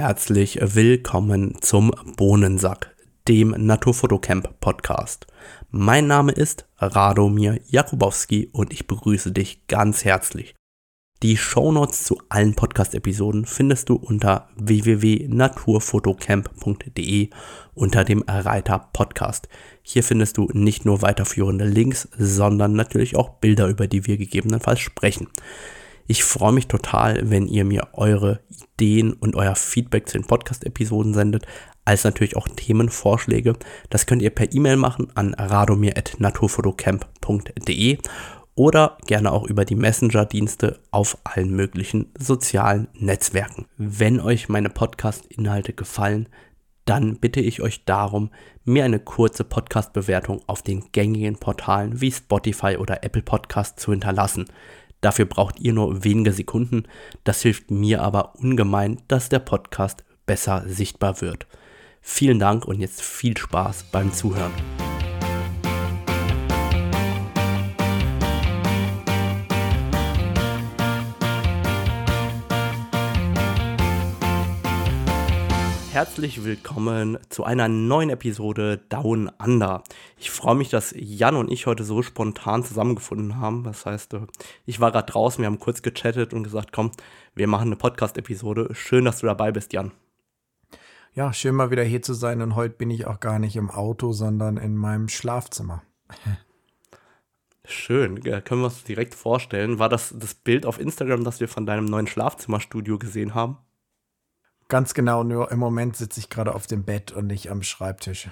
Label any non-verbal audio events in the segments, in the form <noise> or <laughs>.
herzlich willkommen zum Bohnensack, dem Naturfotocamp Podcast. Mein Name ist Radomir Jakubowski und ich begrüße dich ganz herzlich. Die Shownotes zu allen Podcast-Episoden findest du unter www.naturfotocamp.de unter dem Reiter Podcast. Hier findest du nicht nur weiterführende Links, sondern natürlich auch Bilder, über die wir gegebenenfalls sprechen. Ich freue mich total, wenn ihr mir eure Ideen und euer Feedback zu den Podcast-Episoden sendet, als natürlich auch Themenvorschläge. Das könnt ihr per E-Mail machen an radomir.naturfotocamp.de oder gerne auch über die Messenger-Dienste auf allen möglichen sozialen Netzwerken. Wenn euch meine Podcast-Inhalte gefallen, dann bitte ich euch darum, mir eine kurze Podcast-Bewertung auf den gängigen Portalen wie Spotify oder Apple Podcast zu hinterlassen. Dafür braucht ihr nur wenige Sekunden. Das hilft mir aber ungemein, dass der Podcast besser sichtbar wird. Vielen Dank und jetzt viel Spaß beim Zuhören. Herzlich willkommen zu einer neuen Episode Down Under. Ich freue mich, dass Jan und ich heute so spontan zusammengefunden haben. Das heißt, äh, ich war gerade draußen, wir haben kurz gechattet und gesagt, komm, wir machen eine Podcast-Episode. Schön, dass du dabei bist, Jan. Ja, schön mal wieder hier zu sein und heute bin ich auch gar nicht im Auto, sondern in meinem Schlafzimmer. Schön, können wir uns direkt vorstellen. War das das Bild auf Instagram, das wir von deinem neuen Schlafzimmerstudio gesehen haben? Ganz genau, nur im Moment sitze ich gerade auf dem Bett und nicht am Schreibtisch.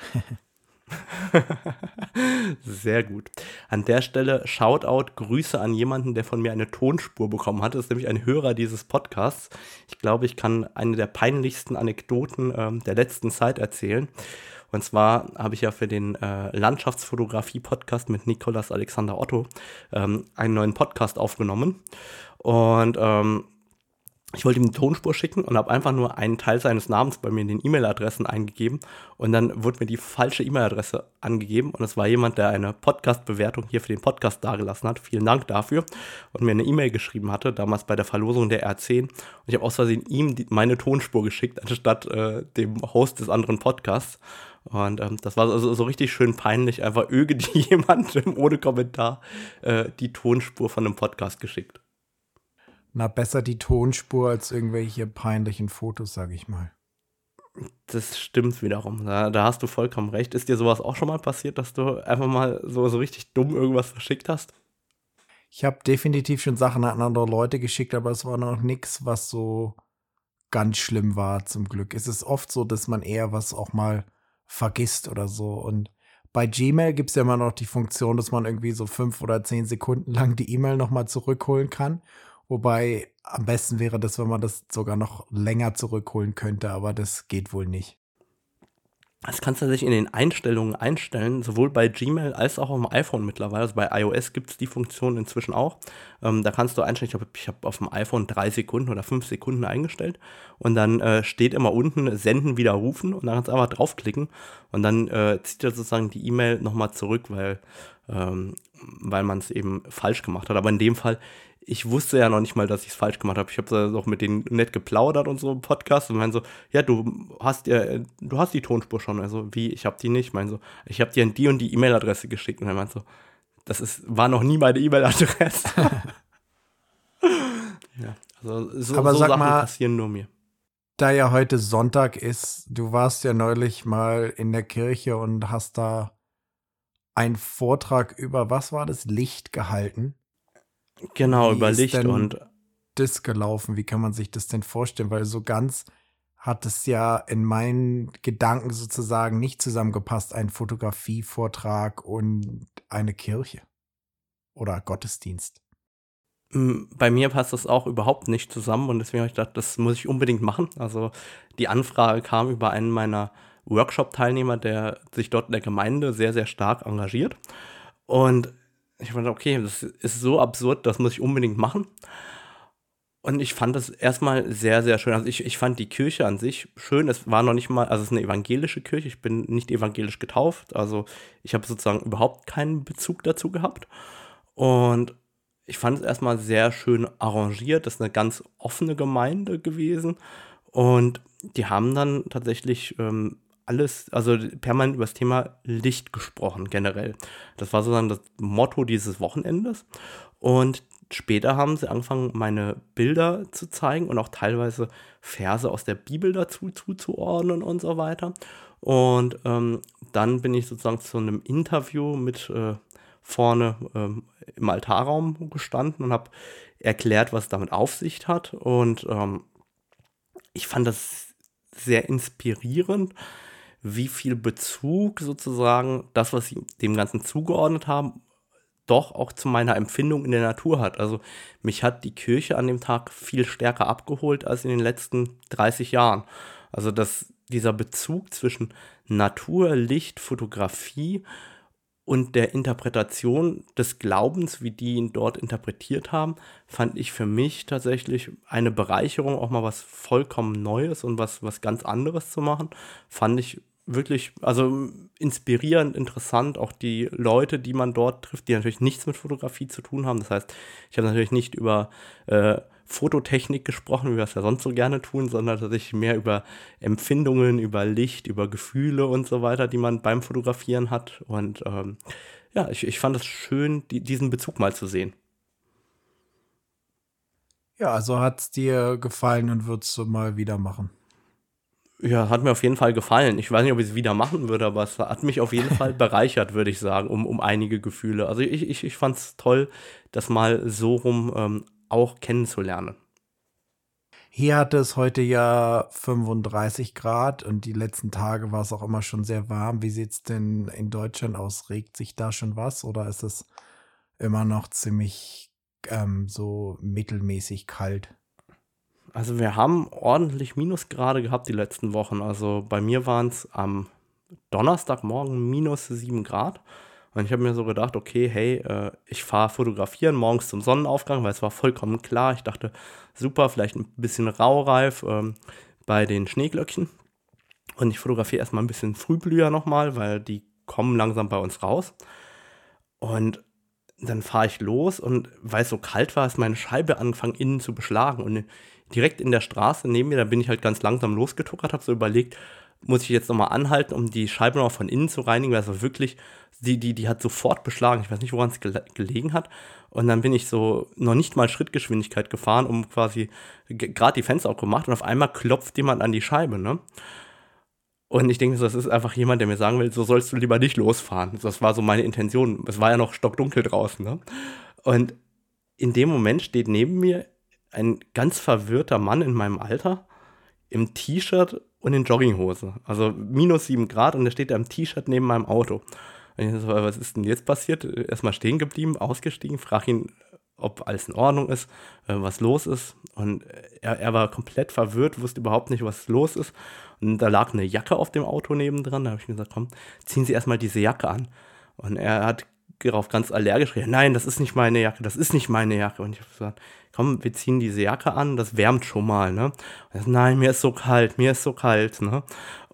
<laughs> Sehr gut. An der Stelle Shoutout, Grüße an jemanden, der von mir eine Tonspur bekommen hat. Das ist nämlich ein Hörer dieses Podcasts. Ich glaube, ich kann eine der peinlichsten Anekdoten ähm, der letzten Zeit erzählen. Und zwar habe ich ja für den äh, Landschaftsfotografie-Podcast mit Nikolas Alexander Otto ähm, einen neuen Podcast aufgenommen. Und ähm, ich wollte ihm eine Tonspur schicken und habe einfach nur einen Teil seines Namens bei mir in den E-Mail-Adressen eingegeben und dann wurde mir die falsche E-Mail-Adresse angegeben und es war jemand, der eine Podcast-Bewertung hier für den Podcast dargelassen hat. Vielen Dank dafür und mir eine E-Mail geschrieben hatte, damals bei der Verlosung der R10 und ich habe aus Versehen ihm die, meine Tonspur geschickt, anstatt äh, dem Host des anderen Podcasts. Und ähm, das war so, so, richtig schön peinlich, einfach irgendjemandem <laughs> ohne Kommentar äh, die Tonspur von einem Podcast geschickt. Na, besser die Tonspur als irgendwelche peinlichen Fotos, sag ich mal. Das stimmt wiederum. Da, da, hast du vollkommen recht. Ist dir sowas auch schon mal passiert, dass du einfach mal so, so richtig dumm irgendwas verschickt hast? Ich habe definitiv schon Sachen an andere Leute geschickt, aber es war noch nichts, was so ganz schlimm war, zum Glück. Es ist oft so, dass man eher was auch mal vergisst oder so. Und bei Gmail gibt es ja immer noch die Funktion, dass man irgendwie so fünf oder zehn Sekunden lang die E-Mail nochmal zurückholen kann. Wobei am besten wäre das, wenn man das sogar noch länger zurückholen könnte, aber das geht wohl nicht. Das kannst du sich in den Einstellungen einstellen, sowohl bei Gmail als auch auf dem iPhone mittlerweile. Also bei iOS gibt es die Funktion inzwischen auch. Ähm, da kannst du einstellen, ich habe ich hab auf dem iPhone drei Sekunden oder fünf Sekunden eingestellt. Und dann äh, steht immer unten Senden widerrufen und dann kannst du einfach draufklicken und dann äh, zieht er sozusagen die E-Mail nochmal zurück, weil, ähm, weil man es eben falsch gemacht hat. Aber in dem Fall ich wusste ja noch nicht mal, dass ich es falsch gemacht habe. Ich habe da auch mit denen nett geplaudert und so im Podcast und meinen so, ja, du hast ja, du hast die Tonspur schon. Also, wie, ich habe die nicht. Ich meine so, ich habe dir die und die E-Mail-Adresse geschickt. Und er meint so, das ist, war noch nie meine E-Mail-Adresse. <laughs> <laughs> ja, also so, Aber so sag Sachen mal, passieren nur mir. Da ja heute Sonntag ist, du warst ja neulich mal in der Kirche und hast da einen Vortrag über, was war das, Licht gehalten. Genau, Wie über ist Licht denn und das gelaufen? Wie kann man sich das denn vorstellen? Weil so ganz hat es ja in meinen Gedanken sozusagen nicht zusammengepasst, ein Fotografievortrag und eine Kirche oder Gottesdienst. Mm, bei mir passt das auch überhaupt nicht zusammen und deswegen habe ich gedacht, das muss ich unbedingt machen. Also die Anfrage kam über einen meiner Workshop-Teilnehmer, der sich dort in der Gemeinde sehr, sehr stark engagiert. Und ich fand, okay, das ist so absurd, das muss ich unbedingt machen. Und ich fand das erstmal sehr, sehr schön. Also ich, ich fand die Kirche an sich schön. Es war noch nicht mal, also es ist eine evangelische Kirche. Ich bin nicht evangelisch getauft. Also ich habe sozusagen überhaupt keinen Bezug dazu gehabt. Und ich fand es erstmal sehr schön arrangiert. Das ist eine ganz offene Gemeinde gewesen. Und die haben dann tatsächlich ähm, alles, also permanent über das Thema Licht gesprochen, generell. Das war sozusagen das Motto dieses Wochenendes. Und später haben sie angefangen, meine Bilder zu zeigen und auch teilweise Verse aus der Bibel dazu zuzuordnen und so weiter. Und ähm, dann bin ich sozusagen zu einem Interview mit äh, vorne ähm, im Altarraum gestanden und habe erklärt, was damit auf sich hat. Und ähm, ich fand das sehr inspirierend, wie viel Bezug sozusagen das, was sie dem Ganzen zugeordnet haben, doch auch zu meiner Empfindung in der Natur hat. Also mich hat die Kirche an dem Tag viel stärker abgeholt als in den letzten 30 Jahren. Also dass dieser Bezug zwischen Natur, Licht, Fotografie und der Interpretation des Glaubens, wie die ihn dort interpretiert haben, fand ich für mich tatsächlich eine Bereicherung, auch mal was vollkommen Neues und was, was ganz anderes zu machen. Fand ich wirklich, also inspirierend, interessant, auch die Leute, die man dort trifft, die natürlich nichts mit Fotografie zu tun haben. Das heißt, ich habe natürlich nicht über äh, Fototechnik gesprochen, wie wir es ja sonst so gerne tun, sondern tatsächlich mehr über Empfindungen, über Licht, über Gefühle und so weiter, die man beim Fotografieren hat. Und ähm, ja, ich, ich fand es schön, die, diesen Bezug mal zu sehen. Ja, also hat es dir gefallen und würdest du mal wieder machen? Ja, hat mir auf jeden Fall gefallen. Ich weiß nicht, ob ich es wieder machen würde, aber es hat mich auf jeden Fall <laughs> bereichert, würde ich sagen, um, um einige Gefühle. Also ich, ich, ich fand es toll, das mal so rum ähm, auch kennenzulernen. Hier hatte es heute ja 35 Grad und die letzten Tage war es auch immer schon sehr warm. Wie sieht es denn in Deutschland aus? Regt sich da schon was oder ist es immer noch ziemlich ähm, so mittelmäßig kalt? Also wir haben ordentlich Minusgrade gehabt die letzten Wochen. Also bei mir waren es am Donnerstagmorgen minus 7 Grad. Und ich habe mir so gedacht, okay, hey, äh, ich fahre fotografieren morgens zum Sonnenaufgang, weil es war vollkommen klar. Ich dachte, super, vielleicht ein bisschen raureif ähm, bei den Schneeglöckchen. Und ich fotografiere erstmal ein bisschen Frühblüher nochmal, weil die kommen langsam bei uns raus. Und dann fahre ich los und weil es so kalt war, ist meine Scheibe angefangen innen zu beschlagen. Und direkt in der Straße neben mir, da bin ich halt ganz langsam losgetuckert, habe so überlegt, muss ich jetzt nochmal anhalten, um die Scheibe noch von innen zu reinigen, weil es war wirklich, die, die, die hat sofort beschlagen. Ich weiß nicht, woran es gele gelegen hat. Und dann bin ich so noch nicht mal Schrittgeschwindigkeit gefahren, um quasi gerade die Fenster auch gemacht und auf einmal klopft jemand an die Scheibe, ne? Und ich denke, das ist einfach jemand, der mir sagen will, so sollst du lieber nicht losfahren. Das war so meine Intention. Es war ja noch stockdunkel draußen, ne? Und in dem Moment steht neben mir ein ganz verwirrter Mann in meinem Alter im T-Shirt und in Jogginghose. Also minus sieben Grad und der steht da im T-Shirt neben meinem Auto. Und ich so, was ist denn jetzt passiert? Erstmal stehen geblieben, ausgestiegen, frag ihn, ob alles in Ordnung ist, äh, was los ist. Und er, er war komplett verwirrt, wusste überhaupt nicht, was los ist. Und da lag eine Jacke auf dem Auto nebendran. Da habe ich gesagt, komm, ziehen Sie erstmal diese Jacke an. Und er hat darauf ganz allergisch reagiert. Nein, das ist nicht meine Jacke, das ist nicht meine Jacke. Und ich habe gesagt, komm, wir ziehen diese Jacke an, das wärmt schon mal, ne? So, Nein, mir ist so kalt, mir ist so kalt, ne?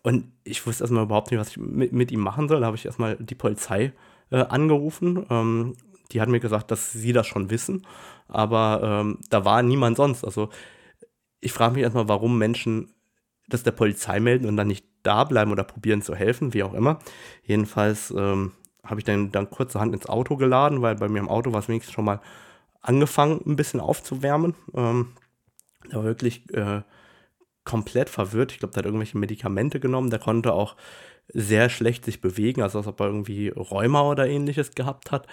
Und ich wusste erstmal überhaupt nicht, was ich mit, mit ihm machen soll. Da habe ich erstmal die Polizei äh, angerufen. Ähm, die hat mir gesagt, dass sie das schon wissen, aber ähm, da war niemand sonst. Also ich frage mich erstmal, warum Menschen das der Polizei melden und dann nicht da bleiben oder probieren zu helfen, wie auch immer. Jedenfalls ähm, habe ich dann, dann kurzerhand ins Auto geladen, weil bei mir im Auto war es wenigstens schon mal angefangen, ein bisschen aufzuwärmen. Ähm, der war wirklich äh, komplett verwirrt. Ich glaube, der hat irgendwelche Medikamente genommen. Der konnte auch sehr schlecht sich bewegen, also als ob er irgendwie Rheuma oder ähnliches gehabt hat.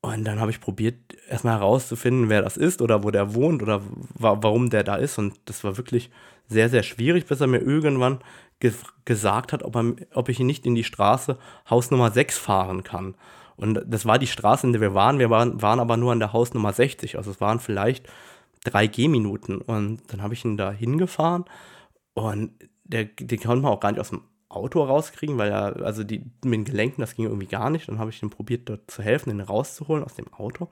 Und dann habe ich probiert, erstmal herauszufinden, wer das ist oder wo der wohnt oder wa warum der da ist. Und das war wirklich sehr, sehr schwierig, bis er mir irgendwann ge gesagt hat, ob, er, ob ich ihn nicht in die Straße Haus Nummer 6 fahren kann. Und das war die Straße, in der wir waren. Wir waren, waren aber nur an der Haus Nummer 60. Also es waren vielleicht drei Gehminuten. Und dann habe ich ihn da hingefahren und der, den konnte man auch gar nicht aus dem Auto rauskriegen, weil er, also die, mit den Gelenken, das ging irgendwie gar nicht. Dann habe ich ihm probiert, dort zu helfen, ihn rauszuholen aus dem Auto.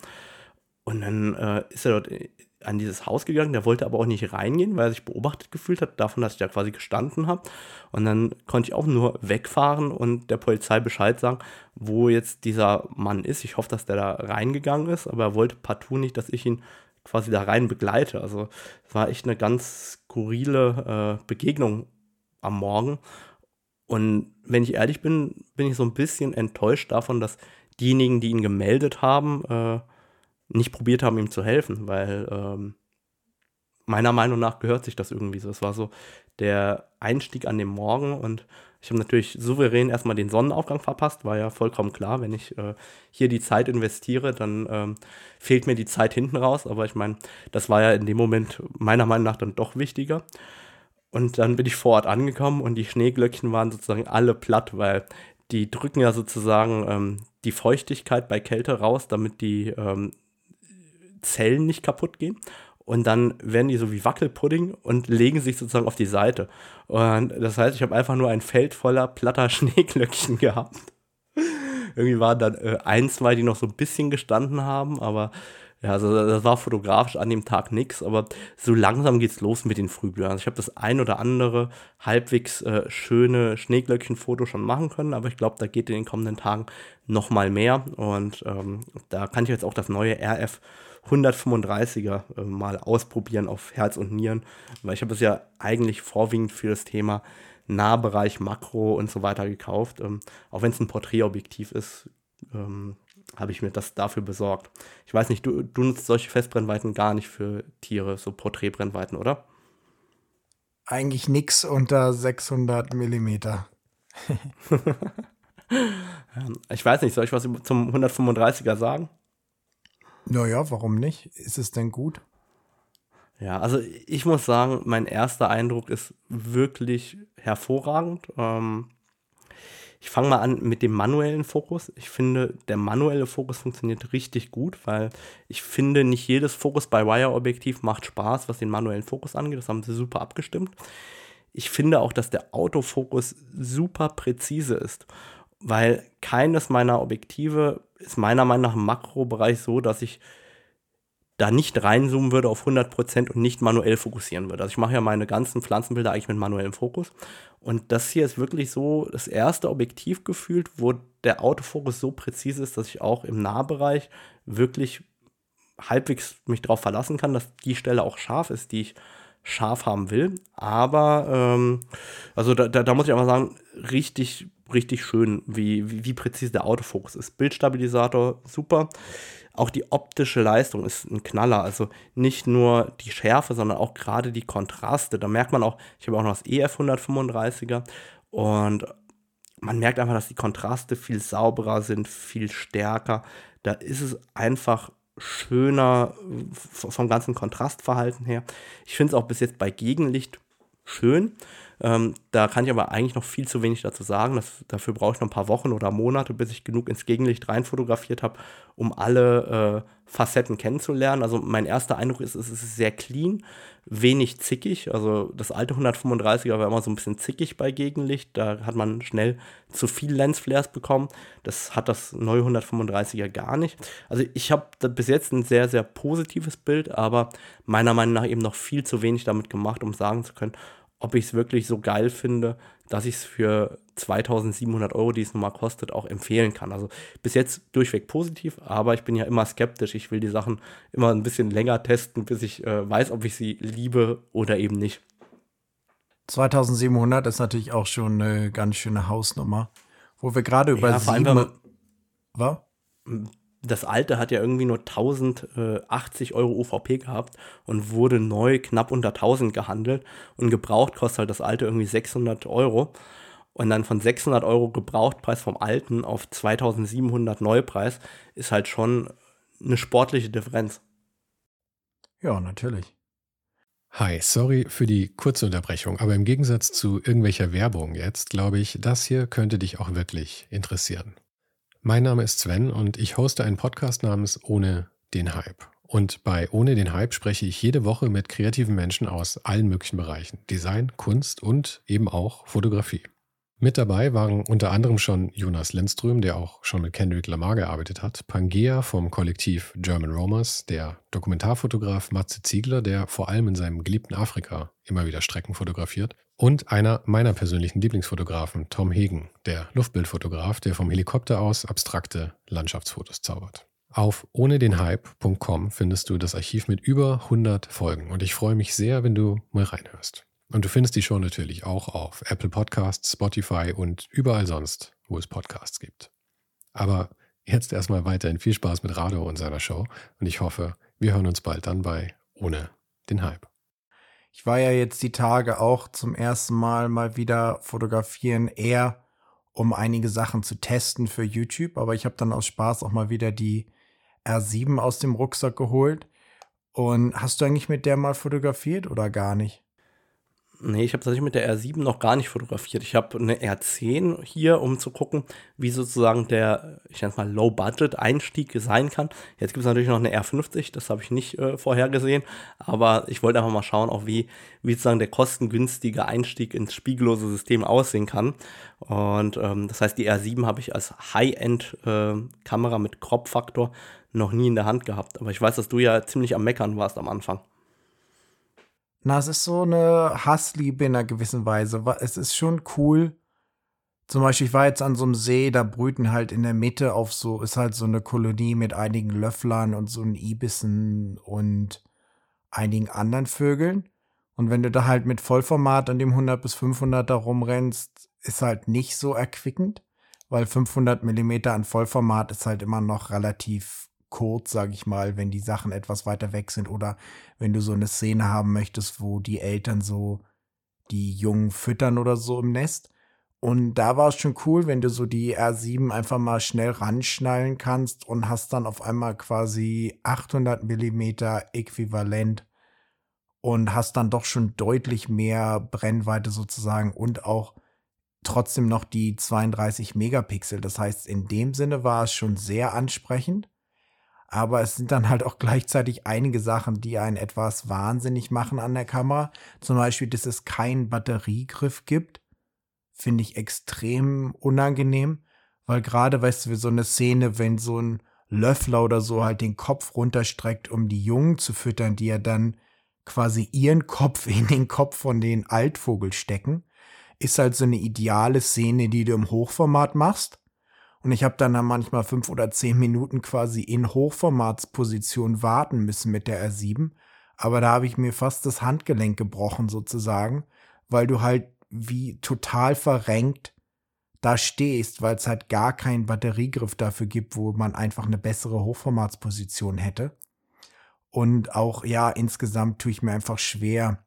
Und dann äh, ist er dort an dieses Haus gegangen, der wollte aber auch nicht reingehen, weil er sich beobachtet gefühlt hat, davon, dass ich da quasi gestanden habe. Und dann konnte ich auch nur wegfahren und der Polizei Bescheid sagen, wo jetzt dieser Mann ist. Ich hoffe, dass der da reingegangen ist, aber er wollte partout nicht, dass ich ihn quasi da rein begleite. Also es war echt eine ganz skurrile äh, Begegnung am Morgen. Und wenn ich ehrlich bin, bin ich so ein bisschen enttäuscht davon, dass diejenigen, die ihn gemeldet haben, äh, nicht probiert haben, ihm zu helfen, weil ähm, meiner Meinung nach gehört sich das irgendwie so. Es war so der Einstieg an dem Morgen und ich habe natürlich souverän erstmal den Sonnenaufgang verpasst, war ja vollkommen klar, wenn ich äh, hier die Zeit investiere, dann ähm, fehlt mir die Zeit hinten raus. Aber ich meine, das war ja in dem Moment meiner Meinung nach dann doch wichtiger. Und dann bin ich vor Ort angekommen und die Schneeglöckchen waren sozusagen alle platt, weil die drücken ja sozusagen ähm, die Feuchtigkeit bei Kälte raus, damit die ähm, Zellen nicht kaputt gehen und dann werden die so wie Wackelpudding und legen sich sozusagen auf die Seite. Und das heißt, ich habe einfach nur ein Feld voller platter <laughs> Schneeglöckchen gehabt. Irgendwie waren dann äh, ein, zwei, die noch so ein bisschen gestanden haben, aber ja, also das war fotografisch an dem Tag nichts, aber so langsam geht's los mit den Frühblühern. Also ich habe das ein oder andere halbwegs äh, schöne Schneeglöckchen-Foto schon machen können, aber ich glaube, da geht in den kommenden Tagen noch mal mehr und ähm, da kann ich jetzt auch das neue RF 135er äh, mal ausprobieren auf Herz und Nieren, weil ich habe es ja eigentlich vorwiegend für das Thema Nahbereich, Makro und so weiter gekauft. Ähm, auch wenn es ein Porträtobjektiv ist, ähm, habe ich mir das dafür besorgt. Ich weiß nicht, du, du nutzt solche Festbrennweiten gar nicht für Tiere, so Porträtbrennweiten, oder? Eigentlich nichts unter 600 Millimeter. <laughs> ich weiß nicht, soll ich was zum 135er sagen? Naja, warum nicht? Ist es denn gut? Ja, also ich muss sagen, mein erster Eindruck ist wirklich hervorragend. Ähm, ich fange mal an mit dem manuellen Fokus. Ich finde, der manuelle Fokus funktioniert richtig gut, weil ich finde, nicht jedes Fokus bei Wire-Objektiv macht Spaß, was den manuellen Fokus angeht. Das haben sie super abgestimmt. Ich finde auch, dass der Autofokus super präzise ist weil keines meiner Objektive ist meiner Meinung nach im Makrobereich so, dass ich da nicht reinzoomen würde auf 100% und nicht manuell fokussieren würde. Also ich mache ja meine ganzen Pflanzenbilder eigentlich mit manuellem Fokus. Und das hier ist wirklich so das erste Objektiv gefühlt, wo der Autofokus so präzise ist, dass ich auch im Nahbereich wirklich halbwegs mich darauf verlassen kann, dass die Stelle auch scharf ist, die ich scharf haben will. Aber, ähm, also da, da, da muss ich einfach sagen, richtig richtig schön, wie, wie, wie präzise der Autofokus ist. Bildstabilisator, super. Auch die optische Leistung ist ein Knaller. Also nicht nur die Schärfe, sondern auch gerade die Kontraste. Da merkt man auch, ich habe auch noch das EF 135er und man merkt einfach, dass die Kontraste viel sauberer sind, viel stärker. Da ist es einfach schöner vom ganzen Kontrastverhalten her. Ich finde es auch bis jetzt bei Gegenlicht schön. Ähm, da kann ich aber eigentlich noch viel zu wenig dazu sagen. Das, dafür brauche ich noch ein paar Wochen oder Monate, bis ich genug ins Gegenlicht rein fotografiert habe, um alle äh, Facetten kennenzulernen. Also mein erster Eindruck ist, es ist sehr clean, wenig zickig. Also das alte 135er war immer so ein bisschen zickig bei Gegenlicht. Da hat man schnell zu viel Lensflares bekommen. Das hat das neue 135er gar nicht. Also ich habe bis jetzt ein sehr, sehr positives Bild, aber meiner Meinung nach eben noch viel zu wenig damit gemacht, um sagen zu können, ob ich es wirklich so geil finde, dass ich es für 2700 Euro, die es nun mal kostet, auch empfehlen kann. Also bis jetzt durchweg positiv, aber ich bin ja immer skeptisch. Ich will die Sachen immer ein bisschen länger testen, bis ich äh, weiß, ob ich sie liebe oder eben nicht. 2700 ist natürlich auch schon eine ganz schöne Hausnummer. Wo wir gerade über ja, sieben... Was? Das alte hat ja irgendwie nur 1080 Euro UVP gehabt und wurde neu knapp unter 1000 gehandelt und gebraucht kostet halt das alte irgendwie 600 Euro und dann von 600 Euro Gebrauchtpreis vom alten auf 2700 Neupreis ist halt schon eine sportliche Differenz. Ja, natürlich. Hi, sorry für die kurze Unterbrechung, aber im Gegensatz zu irgendwelcher Werbung jetzt, glaube ich, das hier könnte dich auch wirklich interessieren. Mein Name ist Sven und ich hoste einen Podcast namens Ohne den Hype. Und bei Ohne den Hype spreche ich jede Woche mit kreativen Menschen aus allen möglichen Bereichen. Design, Kunst und eben auch Fotografie. Mit dabei waren unter anderem schon Jonas Lindström, der auch schon mit Kendrick Lamar gearbeitet hat, Pangea vom Kollektiv German Romers, der Dokumentarfotograf Matze Ziegler, der vor allem in seinem geliebten Afrika immer wieder Strecken fotografiert, und einer meiner persönlichen Lieblingsfotografen, Tom Hegen, der Luftbildfotograf, der vom Helikopter aus abstrakte Landschaftsfotos zaubert. Auf ohnedenhype.com findest du das Archiv mit über 100 Folgen und ich freue mich sehr, wenn du mal reinhörst. Und du findest die Show natürlich auch auf Apple Podcasts, Spotify und überall sonst, wo es Podcasts gibt. Aber jetzt erstmal weiterhin viel Spaß mit Rado und seiner Show und ich hoffe, wir hören uns bald dann bei Ohne den Hype. Ich war ja jetzt die Tage auch zum ersten Mal mal wieder fotografieren, eher um einige Sachen zu testen für YouTube, aber ich habe dann aus Spaß auch mal wieder die R7 aus dem Rucksack geholt. Und hast du eigentlich mit der mal fotografiert oder gar nicht? Nee, ich habe tatsächlich mit der R7 noch gar nicht fotografiert. Ich habe eine R10 hier, um zu gucken, wie sozusagen der, ich nenne es mal, Low-Budget-Einstieg sein kann. Jetzt gibt es natürlich noch eine R50, das habe ich nicht äh, vorhergesehen, aber ich wollte einfach mal schauen, auch wie, wie sozusagen der kostengünstige Einstieg ins spiegellose System aussehen kann. Und ähm, das heißt, die R7 habe ich als High-End-Kamera äh, mit Crop-Faktor noch nie in der Hand gehabt. Aber ich weiß, dass du ja ziemlich am Meckern warst am Anfang. Na, es ist so eine Hassliebe in einer gewissen Weise. Es ist schon cool. Zum Beispiel, ich war jetzt an so einem See, da brüten halt in der Mitte auf so, ist halt so eine Kolonie mit einigen Löfflern und so ein Ibissen und einigen anderen Vögeln. Und wenn du da halt mit Vollformat an dem 100 bis 500 da rumrennst, ist halt nicht so erquickend, weil 500 Millimeter an Vollformat ist halt immer noch relativ kurz, sage ich mal, wenn die Sachen etwas weiter weg sind oder wenn du so eine Szene haben möchtest, wo die Eltern so die Jungen füttern oder so im Nest. Und da war es schon cool, wenn du so die R7 einfach mal schnell ranschnallen kannst und hast dann auf einmal quasi 800 Millimeter äquivalent und hast dann doch schon deutlich mehr Brennweite sozusagen und auch trotzdem noch die 32 Megapixel. Das heißt, in dem Sinne war es schon sehr ansprechend aber es sind dann halt auch gleichzeitig einige Sachen, die einen etwas wahnsinnig machen an der Kamera. Zum Beispiel, dass es keinen Batteriegriff gibt, finde ich extrem unangenehm, weil gerade, weißt du, wie so eine Szene, wenn so ein Löffler oder so halt den Kopf runterstreckt, um die Jungen zu füttern, die ja dann quasi ihren Kopf in den Kopf von den Altvogel stecken, ist halt so eine ideale Szene, die du im Hochformat machst und ich habe dann, dann manchmal fünf oder zehn Minuten quasi in Hochformatsposition warten müssen mit der R7. Aber da habe ich mir fast das Handgelenk gebrochen sozusagen, weil du halt wie total verrenkt da stehst, weil es halt gar keinen Batteriegriff dafür gibt, wo man einfach eine bessere Hochformatsposition hätte. Und auch, ja, insgesamt tue ich mir einfach schwer,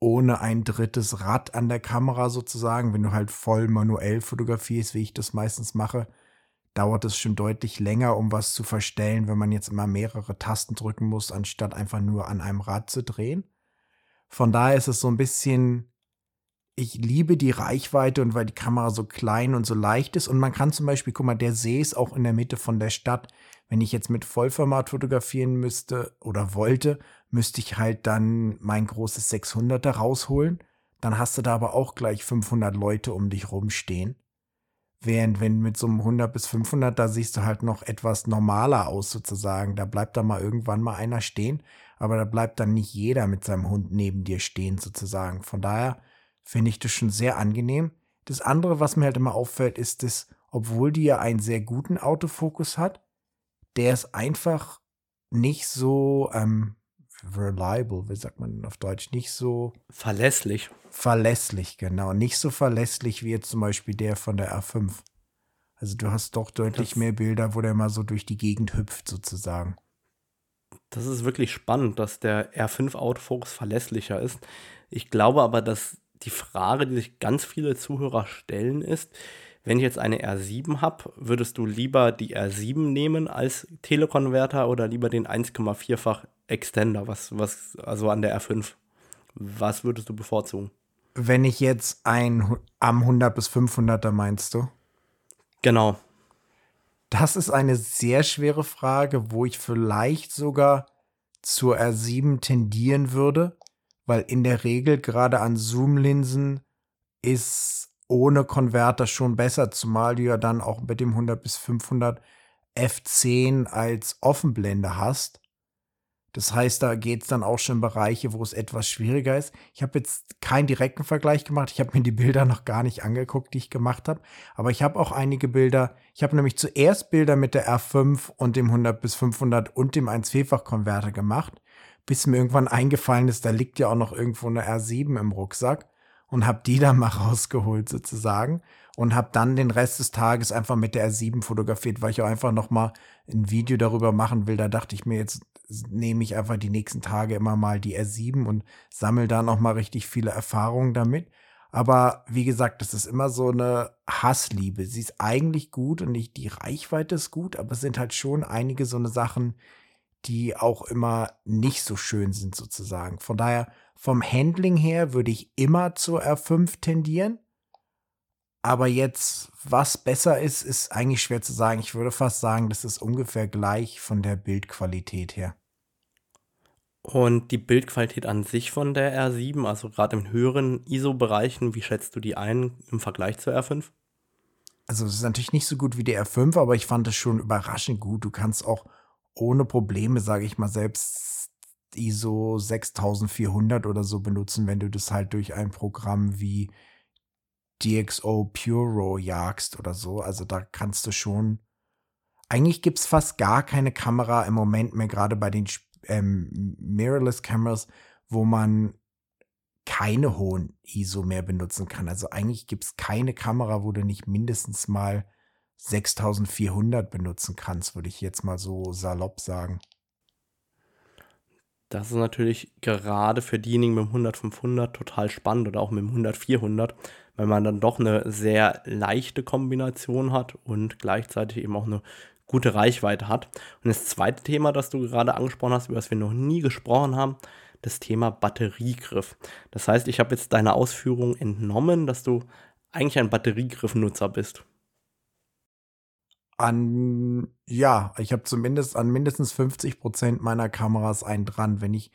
ohne ein drittes Rad an der Kamera sozusagen. Wenn du halt voll manuell fotografierst, wie ich das meistens mache, dauert es schon deutlich länger, um was zu verstellen, wenn man jetzt immer mehrere Tasten drücken muss, anstatt einfach nur an einem Rad zu drehen. Von daher ist es so ein bisschen, ich liebe die Reichweite und weil die Kamera so klein und so leicht ist und man kann zum Beispiel, guck mal, der See ist auch in der Mitte von der Stadt. Wenn ich jetzt mit Vollformat fotografieren müsste oder wollte, müsste ich halt dann mein großes 600er rausholen. Dann hast du da aber auch gleich 500 Leute um dich rumstehen. Während wenn mit so einem 100 bis 500, da siehst du halt noch etwas normaler aus sozusagen. Da bleibt da mal irgendwann mal einer stehen, aber da bleibt dann nicht jeder mit seinem Hund neben dir stehen sozusagen. Von daher finde ich das schon sehr angenehm. Das andere, was mir halt immer auffällt, ist, dass, obwohl die ja einen sehr guten Autofokus hat, der ist einfach nicht so, ähm, reliable, wie sagt man auf Deutsch, nicht so verlässlich. Verlässlich, genau. Nicht so verlässlich wie jetzt zum Beispiel der von der R5. Also du hast doch deutlich das, mehr Bilder, wo der mal so durch die Gegend hüpft, sozusagen. Das ist wirklich spannend, dass der R5 Autofokus verlässlicher ist. Ich glaube aber, dass die Frage, die sich ganz viele Zuhörer stellen, ist, wenn ich jetzt eine R7 habe, würdest du lieber die R7 nehmen als Telekonverter oder lieber den 1,4-fach Extender, was, was, also an der R5. Was würdest du bevorzugen? Wenn ich jetzt ein am 100 bis 500er meinst du? Genau. Das ist eine sehr schwere Frage, wo ich vielleicht sogar zur R7 tendieren würde, weil in der Regel gerade an Zoom-Linsen ist ohne Konverter schon besser, zumal du ja dann auch mit dem 100 bis 500 F10 als Offenblende hast Das heißt, da geht es dann auch schon in Bereiche, wo es etwas schwieriger ist. Ich habe jetzt keinen direkten Vergleich gemacht. Ich habe mir die Bilder noch gar nicht angeguckt, die ich gemacht habe. Aber ich habe auch einige Bilder. Ich habe nämlich zuerst Bilder mit der R5 und dem 100 bis 500 und dem 1-Vielfach-Konverter gemacht, bis mir irgendwann eingefallen ist, da liegt ja auch noch irgendwo eine R7 im Rucksack und habe die dann mal <laughs> rausgeholt sozusagen und habe dann den Rest des Tages einfach mit der R7 fotografiert, weil ich auch einfach noch mal ein Video darüber machen will. Da dachte ich mir jetzt nehme ich einfach die nächsten Tage immer mal die R7 und sammle da noch mal richtig viele Erfahrungen damit. Aber wie gesagt, das ist immer so eine Hassliebe. Sie ist eigentlich gut und nicht die Reichweite ist gut, aber es sind halt schon einige so eine Sachen, die auch immer nicht so schön sind sozusagen. Von daher vom Handling her würde ich immer zur R5 tendieren. Aber jetzt, was besser ist, ist eigentlich schwer zu sagen. Ich würde fast sagen, das ist ungefähr gleich von der Bildqualität her. Und die Bildqualität an sich von der R7, also gerade in höheren ISO-Bereichen, wie schätzt du die ein im Vergleich zur R5? Also es ist natürlich nicht so gut wie die R5, aber ich fand es schon überraschend gut. Du kannst auch ohne Probleme, sage ich mal, selbst ISO 6400 oder so benutzen, wenn du das halt durch ein Programm wie DxO Puro jagst oder so. Also da kannst du schon. Eigentlich gibt es fast gar keine Kamera im Moment mehr, gerade bei den ähm, Mirrorless Cameras, wo man keine hohen ISO mehr benutzen kann. Also eigentlich gibt es keine Kamera, wo du nicht mindestens mal 6400 benutzen kannst, würde ich jetzt mal so salopp sagen. Das ist natürlich gerade für diejenigen mit dem 100-500 total spannend oder auch mit dem 100-400, weil man dann doch eine sehr leichte Kombination hat und gleichzeitig eben auch eine gute Reichweite hat. Und das zweite Thema, das du gerade angesprochen hast, über das wir noch nie gesprochen haben, das Thema Batteriegriff. Das heißt, ich habe jetzt deine Ausführungen entnommen, dass du eigentlich ein Batteriegriffnutzer bist. An, ja, ich habe zumindest an mindestens 50 Prozent meiner Kameras einen dran. Wenn ich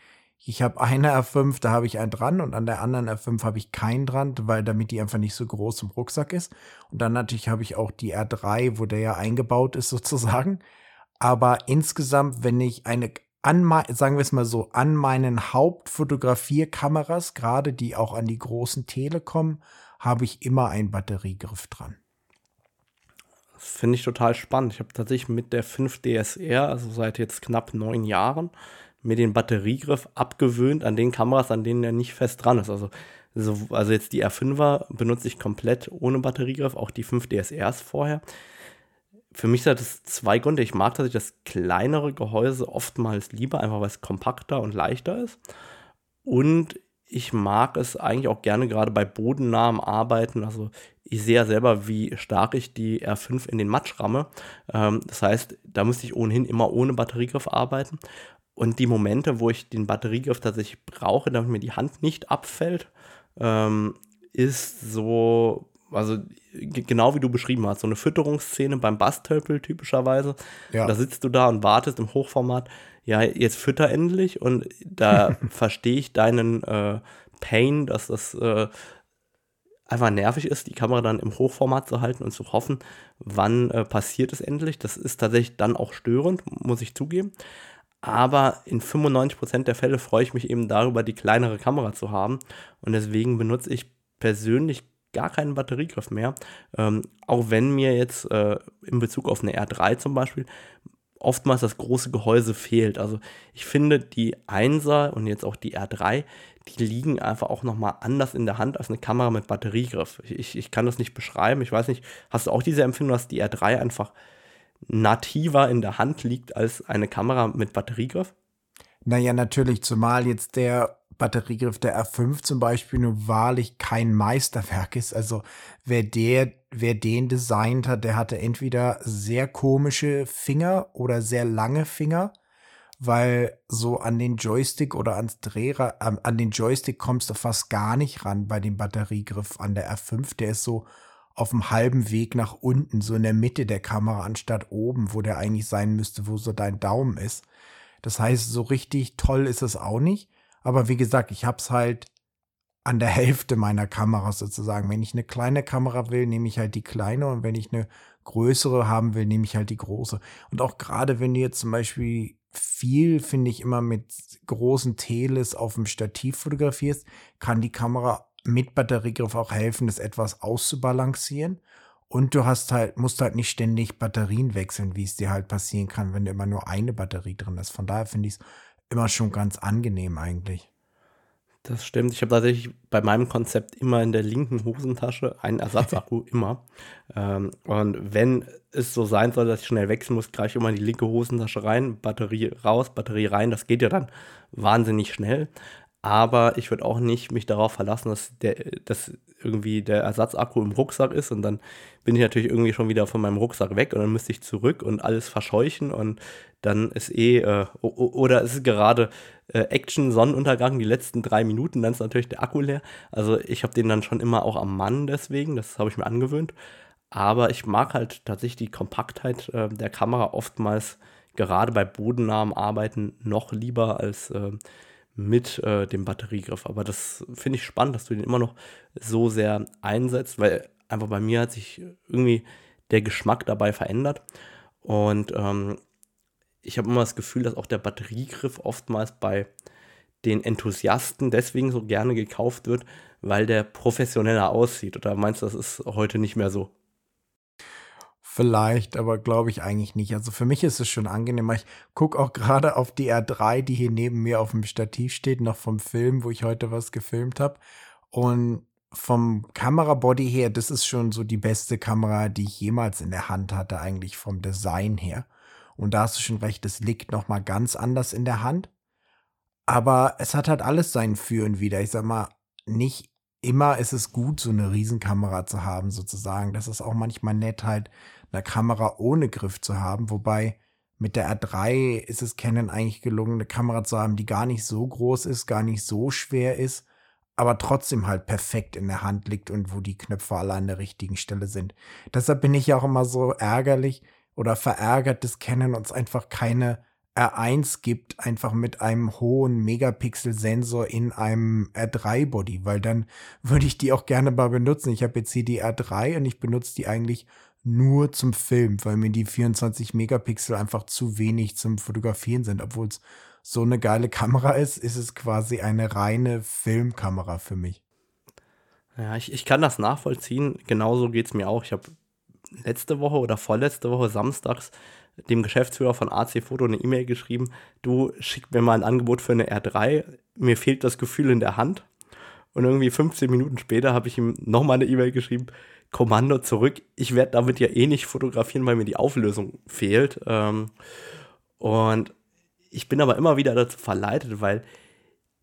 ich habe eine R5, da habe ich einen dran und an der anderen R5 habe ich keinen dran, weil damit die einfach nicht so groß im Rucksack ist. Und dann natürlich habe ich auch die R3, wo der ja eingebaut ist <laughs> sozusagen. Aber insgesamt, wenn ich eine an sagen wir es mal so, an meinen Hauptfotografierkameras, gerade die auch an die großen Telekom, habe ich immer einen Batteriegriff dran. Das finde ich total spannend. Ich habe tatsächlich mit der 5 DSR, also seit jetzt knapp neun Jahren, mir den Batteriegriff abgewöhnt an den Kameras, an denen er nicht fest dran ist. Also, so, also jetzt die R5er benutze ich komplett ohne Batteriegriff, auch die 5 DSRs vorher. Für mich hat es zwei Gründe. Ich mag tatsächlich das kleinere Gehäuse oftmals lieber, einfach weil es kompakter und leichter ist. Und ich mag es eigentlich auch gerne gerade bei bodennahem Arbeiten. Also ich sehe ja selber, wie stark ich die R5 in den Matsch ramme. Ähm, das heißt, da müsste ich ohnehin immer ohne Batteriegriff arbeiten. Und die Momente, wo ich den Batteriegriff tatsächlich brauche, damit mir die Hand nicht abfällt, ähm, ist so, also genau wie du beschrieben hast, so eine Fütterungsszene beim Basstölpel typischerweise. Ja. Da sitzt du da und wartest im Hochformat, ja, jetzt fütter endlich und da <laughs> verstehe ich deinen äh, Pain, dass das äh, einfach nervig ist, die Kamera dann im Hochformat zu halten und zu hoffen, wann äh, passiert es endlich. Das ist tatsächlich dann auch störend, muss ich zugeben. Aber in 95% der Fälle freue ich mich eben darüber, die kleinere Kamera zu haben. Und deswegen benutze ich persönlich gar keinen Batteriegriff mehr. Ähm, auch wenn mir jetzt äh, in Bezug auf eine R3 zum Beispiel oftmals das große Gehäuse fehlt. Also ich finde die 1er und jetzt auch die R3, die liegen einfach auch nochmal anders in der Hand als eine Kamera mit Batteriegriff. Ich, ich kann das nicht beschreiben. Ich weiß nicht, hast du auch diese Empfindung, dass die R3 einfach nativer in der Hand liegt als eine Kamera mit Batteriegriff? Naja, natürlich, zumal jetzt der Batteriegriff der R5 zum Beispiel nur wahrlich kein Meisterwerk ist. Also wer der, wer den designt hat, der hatte entweder sehr komische Finger oder sehr lange Finger, weil so an den Joystick oder ans Drehrad, äh, an den Joystick kommst du fast gar nicht ran bei dem Batteriegriff an der R5. Der ist so auf dem halben Weg nach unten, so in der Mitte der Kamera, anstatt oben, wo der eigentlich sein müsste, wo so dein Daumen ist. Das heißt, so richtig toll ist es auch nicht. Aber wie gesagt, ich hab's halt an der <laughs> Hälfte meiner Kameras sozusagen. Wenn ich eine kleine Kamera will, nehme ich halt die kleine und wenn ich eine größere haben will, nehme ich halt die große. Und auch gerade wenn du jetzt zum Beispiel viel, finde ich, immer mit großen Teles auf dem Stativ fotografierst, kann die Kamera mit Batteriegriff auch helfen, das etwas auszubalancieren. Und du hast halt, musst halt nicht ständig Batterien wechseln, wie es dir halt passieren kann, wenn immer nur eine Batterie drin ist. Von daher finde ich es immer schon ganz angenehm eigentlich. Das stimmt. Ich habe tatsächlich bei meinem Konzept immer in der linken Hosentasche einen Ersatzakku, <laughs> immer. Ähm, und wenn es so sein soll, dass ich schnell wechseln muss, greife ich immer in die linke Hosentasche rein, Batterie raus, Batterie rein. Das geht ja dann wahnsinnig schnell. Aber ich würde auch nicht mich darauf verlassen, dass, der, dass irgendwie der Ersatzakku im Rucksack ist und dann bin ich natürlich irgendwie schon wieder von meinem Rucksack weg und dann müsste ich zurück und alles verscheuchen und dann ist eh, äh, oder ist es gerade äh, Action, Sonnenuntergang, die letzten drei Minuten, dann ist natürlich der Akku leer. Also ich habe den dann schon immer auch am Mann deswegen, das habe ich mir angewöhnt. Aber ich mag halt tatsächlich die Kompaktheit äh, der Kamera oftmals gerade bei bodennahem Arbeiten noch lieber als äh, mit äh, dem Batteriegriff. Aber das finde ich spannend, dass du den immer noch so sehr einsetzt, weil einfach bei mir hat sich irgendwie der Geschmack dabei verändert. Und ähm, ich habe immer das Gefühl, dass auch der Batteriegriff oftmals bei den Enthusiasten deswegen so gerne gekauft wird, weil der professioneller aussieht. Oder meinst du, das ist heute nicht mehr so? Vielleicht, aber glaube ich eigentlich nicht. Also für mich ist es schon angenehmer. Ich gucke auch gerade auf die R3, die hier neben mir auf dem Stativ steht, noch vom Film, wo ich heute was gefilmt habe. Und vom Kamerabody her, das ist schon so die beste Kamera, die ich jemals in der Hand hatte, eigentlich vom Design her. Und da hast du schon recht, es liegt noch mal ganz anders in der Hand. Aber es hat halt alles sein Für und Wider. Ich sag mal, nicht immer ist es gut, so eine Riesenkamera zu haben, sozusagen. Das ist auch manchmal nett, halt eine Kamera ohne Griff zu haben. Wobei mit der R3 ist es Canon eigentlich gelungen, eine Kamera zu haben, die gar nicht so groß ist, gar nicht so schwer ist, aber trotzdem halt perfekt in der Hand liegt und wo die Knöpfe alle an der richtigen Stelle sind. Deshalb bin ich ja auch immer so ärgerlich oder verärgert, dass Canon uns einfach keine R1 gibt, einfach mit einem hohen Megapixel-Sensor in einem R3-Body, weil dann würde ich die auch gerne mal benutzen. Ich habe jetzt hier die R3 und ich benutze die eigentlich nur zum Film, weil mir die 24 Megapixel einfach zu wenig zum Fotografieren sind. Obwohl es so eine geile Kamera ist, ist es quasi eine reine Filmkamera für mich. Ja, ich, ich kann das nachvollziehen. Genauso geht es mir auch. Ich habe letzte Woche oder vorletzte Woche samstags dem Geschäftsführer von AC Foto eine E-Mail geschrieben, du schick mir mal ein Angebot für eine R3, mir fehlt das Gefühl in der Hand. Und irgendwie 15 Minuten später habe ich ihm nochmal eine E-Mail geschrieben, Kommando zurück, ich werde damit ja eh nicht fotografieren, weil mir die Auflösung fehlt. Ähm, und ich bin aber immer wieder dazu verleitet, weil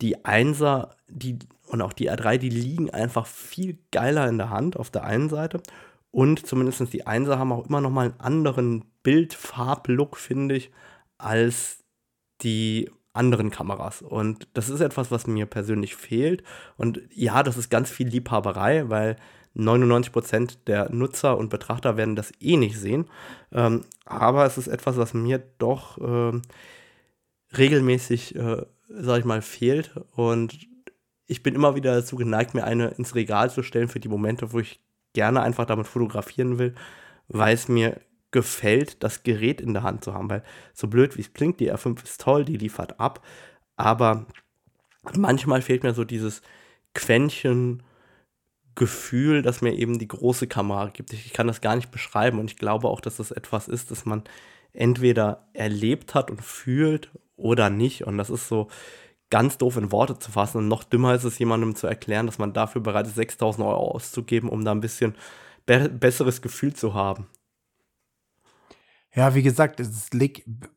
die Einser die, und auch die R3, die liegen einfach viel geiler in der Hand auf der einen Seite. Und zumindest die Einser haben auch immer noch mal einen anderen Bildfarblook, finde ich, als die anderen Kameras. Und das ist etwas, was mir persönlich fehlt. Und ja, das ist ganz viel Liebhaberei, weil 99% der Nutzer und Betrachter werden das eh nicht sehen. Ähm, aber es ist etwas, was mir doch äh, regelmäßig, äh, sag ich mal, fehlt. Und ich bin immer wieder dazu geneigt, mir eine ins Regal zu stellen für die Momente, wo ich gerne einfach damit fotografieren will, weil es mir gefällt, das Gerät in der Hand zu haben. Weil so blöd wie es klingt, die R5 ist toll, die liefert ab, aber manchmal fehlt mir so dieses Quäntchen Gefühl, das mir eben die große Kamera gibt. Ich kann das gar nicht beschreiben und ich glaube auch, dass das etwas ist, das man entweder erlebt hat und fühlt oder nicht. Und das ist so ganz doof in Worte zu fassen. Und noch dümmer ist es, jemandem zu erklären, dass man dafür bereit ist, 6000 Euro auszugeben, um da ein bisschen be besseres Gefühl zu haben. Ja, wie gesagt,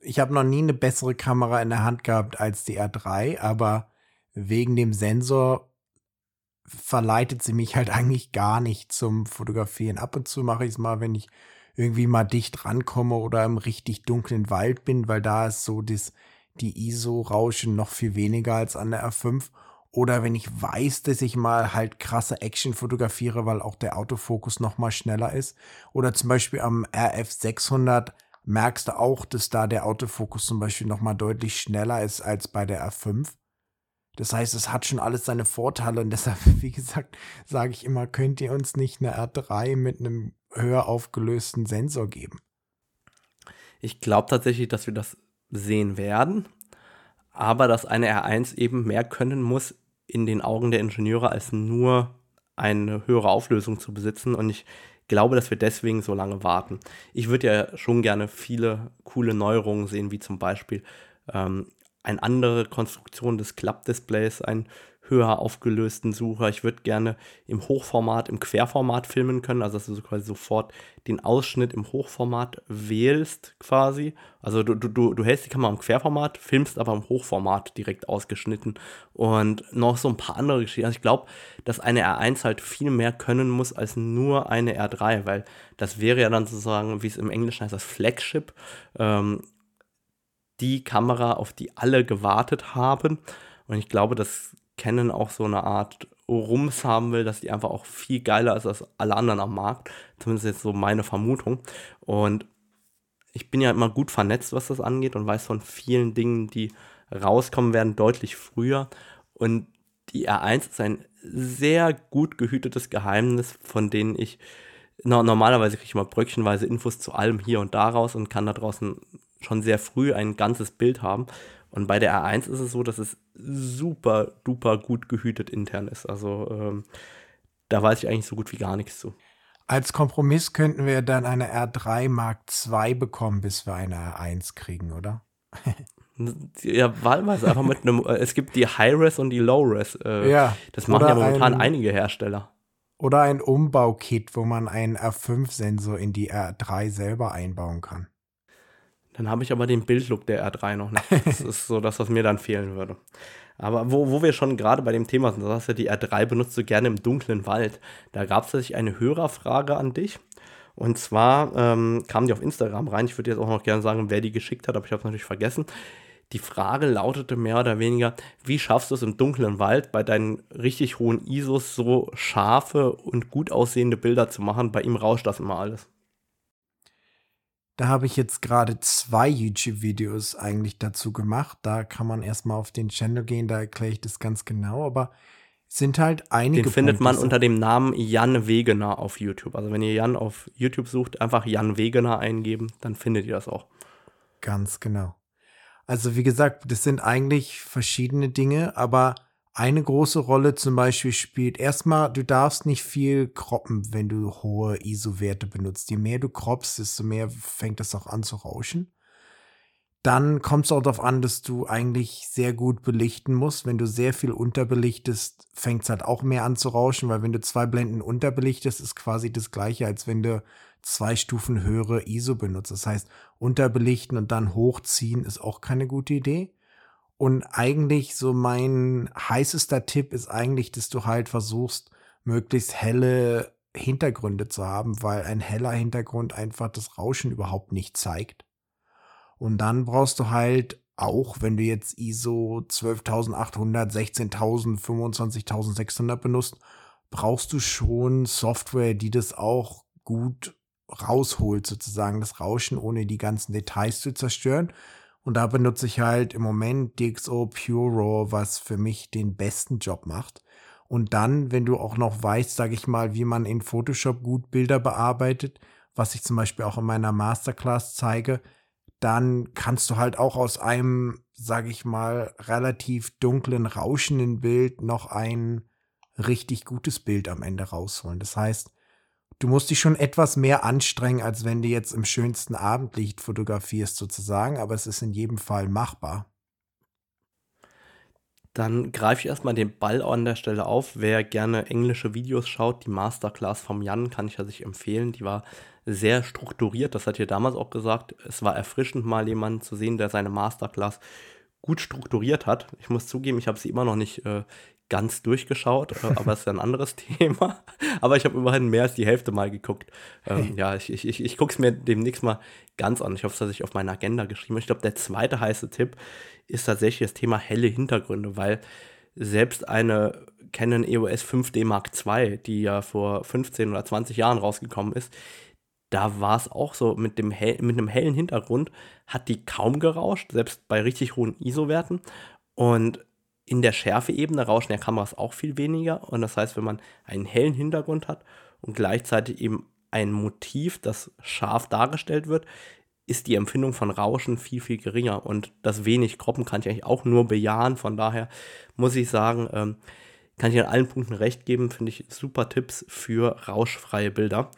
ich habe noch nie eine bessere Kamera in der Hand gehabt als die R3, aber wegen dem Sensor verleitet sie mich halt <laughs> eigentlich gar nicht zum Fotografieren. Ab und zu mache ich es mal, wenn ich irgendwie mal dicht rankomme oder im richtig dunklen Wald bin, weil da ist so das, die ISO-Rauschen noch viel weniger als an der R5. Oder wenn ich weiß, dass ich mal halt krasse Action fotografiere, weil auch der Autofokus noch mal schneller ist. Oder zum Beispiel am RF 600 merkst du auch, dass da der Autofokus zum Beispiel noch mal deutlich schneller ist als bei der R5. Das heißt, es hat schon alles seine Vorteile und <laughs> deshalb, wie gesagt, sage ich immer, könnt ihr uns nicht eine R3 mit einem höher aufgelösten Sensor geben. Ich glaube tatsächlich, dass wir das sehen werden, aber dass eine R1 eben mehr können muss in den Augen der Ingenieure als nur eine höhere Auflösung zu besitzen und ich glaube, dass wir deswegen so lange warten. Ich würde ja schon gerne viele coole Neuerungen sehen, wie zum Beispiel ähm, eine andere Konstruktion des Klappdisplays, ein höher aufgelösten Sucher. Ich würde gerne im Hochformat, im Querformat filmen können, also dass du quasi sofort den Ausschnitt im Hochformat wählst quasi. Also du, du, du hältst die Kamera im Querformat, filmst aber im Hochformat direkt ausgeschnitten und noch so ein paar andere Geschichten. Also ich glaube, dass eine R1 halt viel mehr können muss als nur eine R3, weil das wäre ja dann sozusagen, wie es im Englischen heißt, das Flagship. Ähm, die Kamera, auf die alle gewartet haben. Und ich glaube, das Canon auch so eine Art Rums haben will, dass die einfach auch viel geiler ist als alle anderen am Markt. Zumindest jetzt so meine Vermutung. Und ich bin ja immer gut vernetzt, was das angeht und weiß von vielen Dingen, die rauskommen werden, deutlich früher. Und die R1 ist ein sehr gut gehütetes Geheimnis, von denen ich no, normalerweise kriege ich mal bröckchenweise Infos zu allem hier und da raus und kann da draußen schon sehr früh ein ganzes Bild haben. Und bei der R1 ist es so, dass es super duper gut gehütet intern ist. Also ähm, da weiß ich eigentlich so gut wie gar nichts zu. Als Kompromiss könnten wir dann eine R3 Mark II bekommen, bis wir eine R1 kriegen, oder? <laughs> ja, wahlweise einfach mit einem. Äh, es gibt die High-Res und die Low-Res. Äh, ja. Das machen ja momentan ein, einige Hersteller. Oder ein Umbaukit, wo man einen R5-Sensor in die R3 selber einbauen kann. Dann habe ich aber den Bildlook der R3 noch nicht. Das <laughs> ist so das, was mir dann fehlen würde. Aber wo, wo wir schon gerade bei dem Thema sind, du hast ja die R3 benutzt du gerne im dunklen Wald. Da gab es tatsächlich eine Hörerfrage an dich. Und zwar ähm, kam die auf Instagram rein. Ich würde jetzt auch noch gerne sagen, wer die geschickt hat, aber ich habe es natürlich vergessen. Die Frage lautete mehr oder weniger, wie schaffst du es im dunklen Wald bei deinen richtig hohen ISOs so scharfe und gut aussehende Bilder zu machen? Bei ihm rauscht das immer alles. Da habe ich jetzt gerade zwei YouTube-Videos eigentlich dazu gemacht. Da kann man erstmal auf den Channel gehen, da erkläre ich das ganz genau, aber es sind halt einige. Den findet Punkte man unter dem Namen Jan Wegener auf YouTube. Also wenn ihr Jan auf YouTube sucht, einfach Jan Wegener eingeben, dann findet ihr das auch. Ganz genau. Also wie gesagt, das sind eigentlich verschiedene Dinge, aber eine große Rolle zum Beispiel spielt erstmal, du darfst nicht viel kroppen, wenn du hohe ISO-Werte benutzt. Je mehr du kroppst, desto mehr fängt das auch an zu rauschen. Dann kommt es auch darauf an, dass du eigentlich sehr gut belichten musst. Wenn du sehr viel unterbelichtest, fängt es halt auch mehr an zu rauschen, weil wenn du zwei Blenden unterbelichtest, ist quasi das gleiche, als wenn du zwei Stufen höhere ISO benutzt. Das heißt, unterbelichten und dann hochziehen ist auch keine gute Idee. Und eigentlich so mein heißester Tipp ist eigentlich, dass du halt versuchst, möglichst helle Hintergründe zu haben, weil ein heller Hintergrund einfach das Rauschen überhaupt nicht zeigt. Und dann brauchst du halt auch, wenn du jetzt ISO 12800, 16000, 25600 benutzt, brauchst du schon Software, die das auch gut rausholt, sozusagen das Rauschen, ohne die ganzen Details zu zerstören. Und da benutze ich halt im Moment DxO Pure Raw, was für mich den besten Job macht. Und dann, wenn du auch noch weißt, sage ich mal, wie man in Photoshop gut Bilder bearbeitet, was ich zum Beispiel auch in meiner Masterclass zeige, dann kannst du halt auch aus einem, sage ich mal, relativ dunklen, rauschenden Bild noch ein richtig gutes Bild am Ende rausholen. Das heißt, du musst dich schon etwas mehr anstrengen, als wenn du jetzt im schönsten Abendlicht fotografierst sozusagen, aber es ist in jedem Fall machbar. Dann greife ich erstmal den Ball an der Stelle auf. Wer gerne englische Videos schaut, die Masterclass vom Jan kann ich ja sich empfehlen. Die war sehr strukturiert, das hat ihr damals auch gesagt. Es war erfrischend, mal jemanden zu sehen, der seine Masterclass gut strukturiert hat. Ich muss zugeben, ich habe sie immer noch nicht äh, ganz durchgeschaut, äh, aber es ist ein anderes <laughs> Thema. Aber ich habe immerhin mehr als die Hälfte mal geguckt. Ähm, ja, ich, ich, ich, ich gucke es mir demnächst mal ganz an. Ich hoffe, dass ich auf meine Agenda geschrieben habe. Ich glaube, der zweite heiße Tipp ist tatsächlich das Thema helle Hintergründe, weil selbst eine Canon EOS 5D Mark II, die ja vor 15 oder 20 Jahren rausgekommen ist, da war es auch so, mit, dem hell, mit einem hellen Hintergrund hat die kaum gerauscht, selbst bei richtig hohen ISO-Werten. Und in der Schärfeebene rauschen ja Kameras auch viel weniger. Und das heißt, wenn man einen hellen Hintergrund hat und gleichzeitig eben ein Motiv, das scharf dargestellt wird, ist die Empfindung von Rauschen viel, viel geringer. Und das wenig Kroppen kann ich eigentlich auch nur bejahen. Von daher muss ich sagen, ähm, kann ich an allen Punkten recht geben, finde ich super Tipps für rauschfreie Bilder.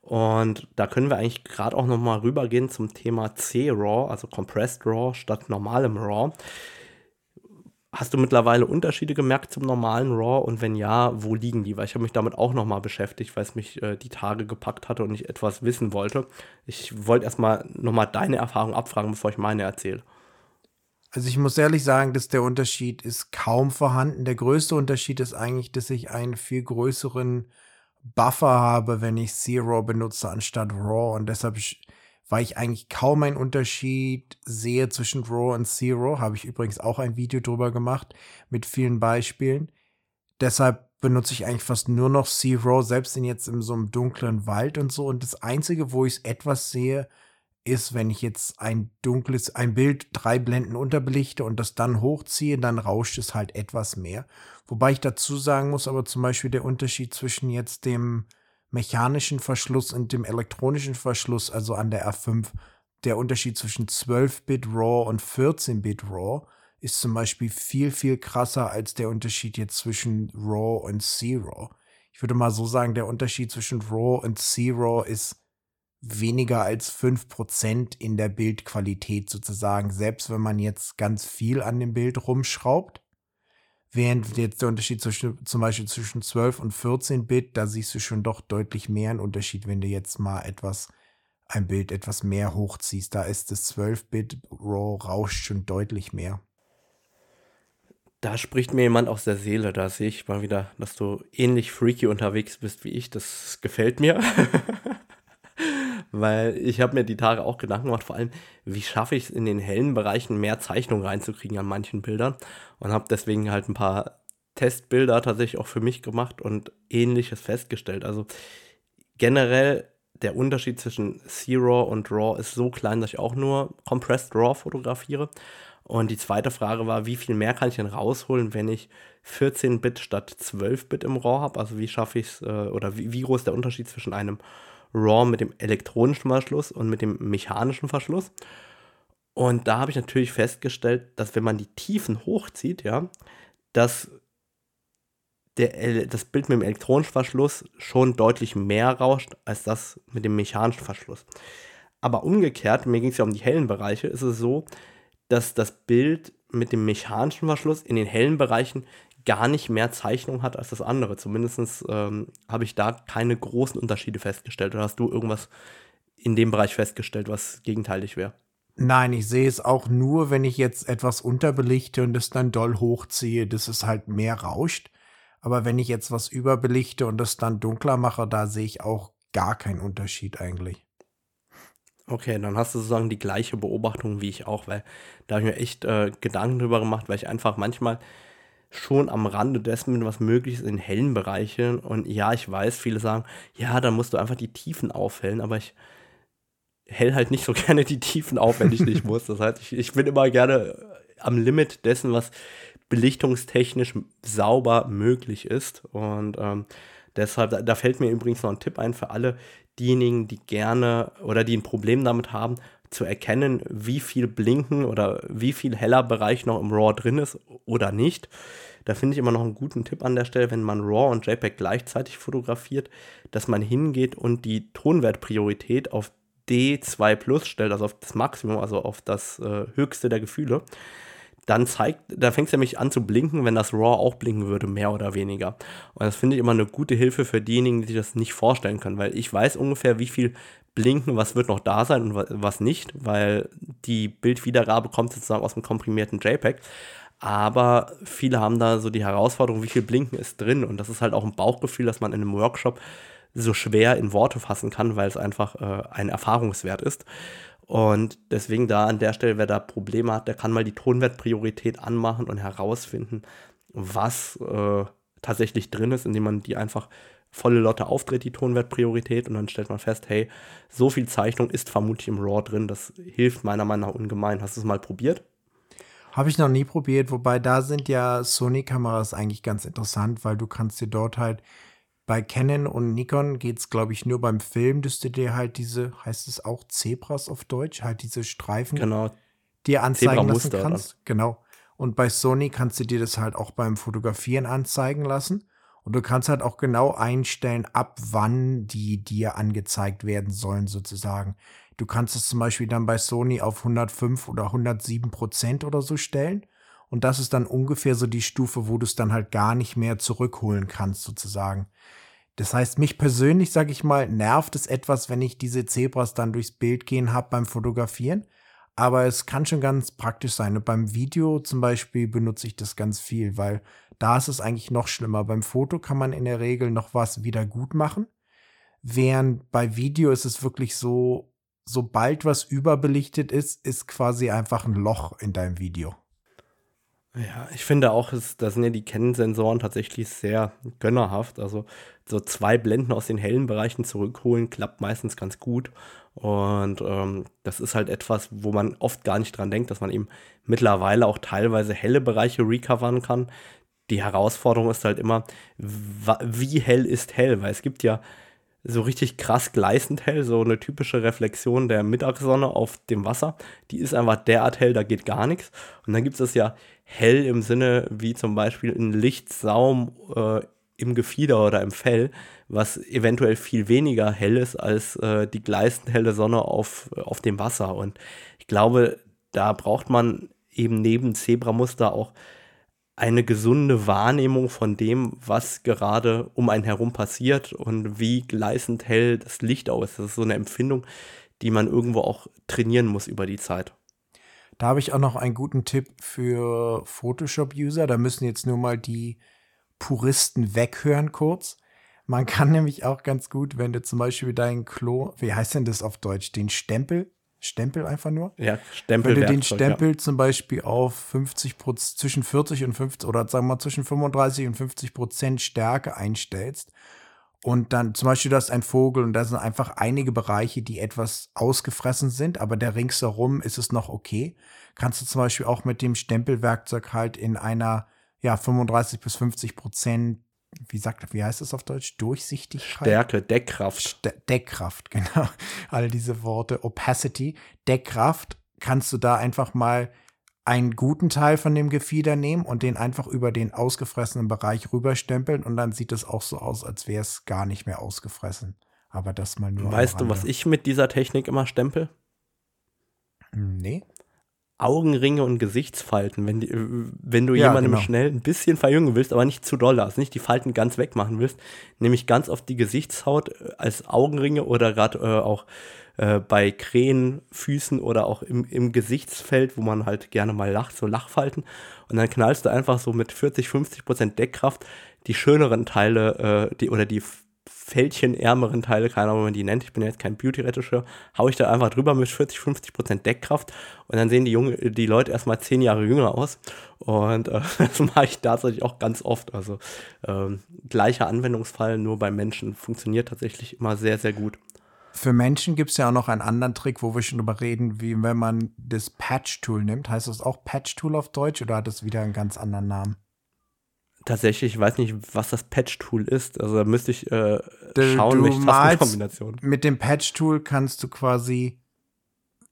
Und da können wir eigentlich gerade auch nochmal rübergehen zum Thema C-RAW, also Compressed RAW statt normalem RAW. Hast du mittlerweile Unterschiede gemerkt zum normalen RAW und wenn ja, wo liegen die? Weil ich habe mich damit auch nochmal beschäftigt, weil es mich äh, die Tage gepackt hatte und ich etwas wissen wollte. Ich wollte erstmal nochmal deine Erfahrung abfragen, bevor ich meine erzähle. Also ich muss ehrlich sagen, dass der Unterschied ist kaum vorhanden. Der größte Unterschied ist eigentlich, dass ich einen viel größeren Buffer habe, wenn ich Zero benutze anstatt Raw und deshalb weil ich eigentlich kaum einen Unterschied sehe zwischen Raw und Zero. Habe ich übrigens auch ein Video drüber gemacht mit vielen Beispielen. Deshalb benutze ich eigentlich fast nur noch Zero, selbst in jetzt in so einem dunklen Wald und so. Und das Einzige, wo ich es etwas sehe, ist, wenn ich jetzt ein dunkles, ein Bild drei Blenden unterbelichte und das dann hochziehe, dann rauscht es halt etwas mehr. Wobei ich dazu sagen muss, aber zum Beispiel der Unterschied zwischen jetzt dem mechanischen Verschluss und dem elektronischen Verschluss, also an der R5, der Unterschied zwischen 12-Bit RAW und 14-Bit RAW ist zum Beispiel viel, viel krasser als der Unterschied jetzt zwischen RAW und C-RAW. Ich würde mal so sagen, der Unterschied zwischen RAW und C-RAW ist weniger als 5% in der Bildqualität sozusagen, selbst wenn man jetzt ganz viel an dem Bild rumschraubt. Während jetzt der Unterschied zwischen, zum Beispiel zwischen 12 und 14 Bit, da siehst du schon doch deutlich mehr einen Unterschied, wenn du jetzt mal etwas, ein Bild etwas mehr hochziehst. Da ist das 12-Bit RAW rauscht schon deutlich mehr. Da spricht mir jemand aus der Seele. Da sehe ich mal wieder, dass du ähnlich freaky unterwegs bist wie ich. Das gefällt mir. <laughs> Weil ich habe mir die Tage auch Gedanken gemacht, vor allem, wie schaffe ich es in den hellen Bereichen mehr Zeichnung reinzukriegen an manchen Bildern. Und habe deswegen halt ein paar Testbilder tatsächlich auch für mich gemacht und ähnliches festgestellt. Also generell der Unterschied zwischen Zero und RAW ist so klein, dass ich auch nur Compressed RAW fotografiere. Und die zweite Frage war, wie viel mehr kann ich denn rausholen, wenn ich 14-Bit statt 12-Bit im RAW habe? Also wie schaffe ich es, äh, oder wie, wie groß ist der Unterschied zwischen einem RAW mit dem elektronischen Verschluss und mit dem mechanischen Verschluss. Und da habe ich natürlich festgestellt, dass wenn man die Tiefen hochzieht, ja, dass der, das Bild mit dem elektronischen Verschluss schon deutlich mehr rauscht als das mit dem mechanischen Verschluss. Aber umgekehrt, mir ging es ja um die hellen Bereiche, ist es so, dass das Bild mit dem mechanischen Verschluss in den hellen Bereichen gar nicht mehr Zeichnung hat als das andere. Zumindest ähm, habe ich da keine großen Unterschiede festgestellt. Oder hast du irgendwas in dem Bereich festgestellt, was gegenteilig wäre? Nein, ich sehe es auch nur, wenn ich jetzt etwas unterbelichte und es dann doll hochziehe, dass es halt mehr rauscht. Aber wenn ich jetzt was überbelichte und es dann dunkler mache, da sehe ich auch gar keinen Unterschied eigentlich. Okay, dann hast du sozusagen die gleiche Beobachtung wie ich auch, weil da habe ich mir echt äh, Gedanken drüber gemacht, weil ich einfach manchmal schon am Rande dessen, was möglich ist in hellen Bereichen. Und ja, ich weiß, viele sagen, ja, dann musst du einfach die Tiefen aufhellen, aber ich hell halt nicht so <laughs> gerne die Tiefen auf, wenn ich nicht muss. Das heißt, ich, ich bin immer gerne am Limit dessen, was belichtungstechnisch sauber möglich ist. Und ähm, deshalb, da, da fällt mir übrigens noch ein Tipp ein für alle diejenigen, die gerne oder die ein Problem damit haben, zu erkennen, wie viel Blinken oder wie viel heller Bereich noch im RAW drin ist oder nicht. Da finde ich immer noch einen guten Tipp an der Stelle, wenn man RAW und JPEG gleichzeitig fotografiert, dass man hingeht und die Tonwertpriorität auf D2 Plus stellt, also auf das Maximum, also auf das äh, höchste der Gefühle. Dann zeigt, da fängt es nämlich an zu blinken, wenn das RAW auch blinken würde, mehr oder weniger. Und das finde ich immer eine gute Hilfe für diejenigen, die sich das nicht vorstellen können, weil ich weiß ungefähr, wie viel blinken, was wird noch da sein und was nicht, weil die Bildwiedergabe kommt sozusagen aus dem komprimierten JPEG. Aber viele haben da so die Herausforderung, wie viel Blinken ist drin. Und das ist halt auch ein Bauchgefühl, dass man in einem Workshop so schwer in Worte fassen kann, weil es einfach äh, ein Erfahrungswert ist. Und deswegen da an der Stelle, wer da Probleme hat, der kann mal die Tonwertpriorität anmachen und herausfinden, was äh, tatsächlich drin ist, indem man die einfach volle Lotte auftritt, die Tonwertpriorität, und dann stellt man fest, hey, so viel Zeichnung ist vermutlich im RAW drin. Das hilft meiner Meinung nach ungemein. Hast du es mal probiert? Habe ich noch nie probiert, wobei da sind ja Sony-Kameras eigentlich ganz interessant, weil du kannst dir dort halt bei Canon und Nikon geht es, glaube ich, nur beim Film, dass du dir halt diese, heißt es auch Zebras auf Deutsch, halt diese Streifen Genau. dir anzeigen lassen kannst. Genau. Und bei Sony kannst du dir das halt auch beim Fotografieren anzeigen lassen. Und du kannst halt auch genau einstellen, ab wann die dir angezeigt werden sollen, sozusagen. Du kannst es zum Beispiel dann bei Sony auf 105 oder 107 Prozent oder so stellen. Und das ist dann ungefähr so die Stufe, wo du es dann halt gar nicht mehr zurückholen kannst, sozusagen. Das heißt, mich persönlich, sag ich mal, nervt es etwas, wenn ich diese Zebras dann durchs Bild gehen habe beim Fotografieren. Aber es kann schon ganz praktisch sein. Und beim Video zum Beispiel benutze ich das ganz viel, weil da ist es eigentlich noch schlimmer. Beim Foto kann man in der Regel noch was wieder gut machen. Während bei Video ist es wirklich so, sobald was überbelichtet ist, ist quasi einfach ein Loch in deinem Video. Ja, ich finde auch, da sind ja die Canon-Sensoren tatsächlich sehr gönnerhaft. Also so zwei Blenden aus den hellen Bereichen zurückholen, klappt meistens ganz gut. Und ähm, das ist halt etwas, wo man oft gar nicht dran denkt, dass man eben mittlerweile auch teilweise helle Bereiche recovern kann. Die Herausforderung ist halt immer, wie hell ist hell? Weil es gibt ja so richtig krass gleißend hell, so eine typische Reflexion der Mittagssonne auf dem Wasser. Die ist einfach derart hell, da geht gar nichts. Und dann gibt es ja hell im Sinne wie zum Beispiel ein Lichtsaum äh, im Gefieder oder im Fell, was eventuell viel weniger hell ist als äh, die gleißend helle Sonne auf, auf dem Wasser. Und ich glaube, da braucht man eben neben Zebramuster auch eine gesunde Wahrnehmung von dem, was gerade um einen herum passiert und wie gleißend hell das Licht auch ist. Das ist so eine Empfindung, die man irgendwo auch trainieren muss über die Zeit. Da habe ich auch noch einen guten Tipp für Photoshop-User. Da müssen jetzt nur mal die Puristen weghören kurz. Man kann nämlich auch ganz gut, wenn du zum Beispiel deinen Klo, wie heißt denn das auf Deutsch, den Stempel Stempel einfach nur. Ja, Stempel. Wenn du den Stempel ja. zum Beispiel auf 50 Prozent, zwischen 40 und 50 oder sagen wir mal zwischen 35 und 50 Prozent Stärke einstellst und dann zum Beispiel du hast ein Vogel und da sind einfach einige Bereiche, die etwas ausgefressen sind, aber der ringsherum ist es noch okay, kannst du zum Beispiel auch mit dem Stempelwerkzeug halt in einer ja 35 bis 50 Prozent wie sagt, wie heißt es auf Deutsch? Durchsichtigkeit? Stärke, Deckkraft. St Deckkraft, <laughs> genau. All diese Worte. Opacity, Deckkraft, kannst du da einfach mal einen guten Teil von dem Gefieder nehmen und den einfach über den ausgefressenen Bereich rüberstempeln und dann sieht es auch so aus, als wäre es gar nicht mehr ausgefressen. Aber das mal nur. Weißt du, was ich mit dieser Technik immer stempel? Nee. Augenringe und Gesichtsfalten, wenn, die, wenn du ja, jemandem genau. schnell ein bisschen verjüngen willst, aber nicht zu doll, also nicht die Falten ganz wegmachen willst, nämlich ganz auf die Gesichtshaut äh, als Augenringe oder gerade äh, auch äh, bei Krähen, Füßen oder auch im, im Gesichtsfeld, wo man halt gerne mal lacht, so Lachfalten. Und dann knallst du einfach so mit 40, 50 Prozent Deckkraft die schöneren Teile äh, die, oder die fältchenärmeren Teile, keine Ahnung, wie man die nennt, ich bin ja jetzt kein Beauty-Regisseur, haue ich da einfach drüber mit 40, 50 Prozent Deckkraft und dann sehen die, Junge, die Leute erstmal zehn Jahre jünger aus und äh, <laughs> das mache ich tatsächlich auch ganz oft. Also ähm, gleicher Anwendungsfall, nur bei Menschen funktioniert tatsächlich immer sehr, sehr gut. Für Menschen gibt es ja auch noch einen anderen Trick, wo wir schon drüber reden, wie wenn man das Patch-Tool nimmt. Heißt das auch Patch-Tool auf Deutsch oder hat das wieder einen ganz anderen Namen? Tatsächlich, ich weiß nicht, was das Patch-Tool ist. Also da müsste ich äh, schauen, du welche Tastenkombination. Mit dem Patch-Tool kannst du quasi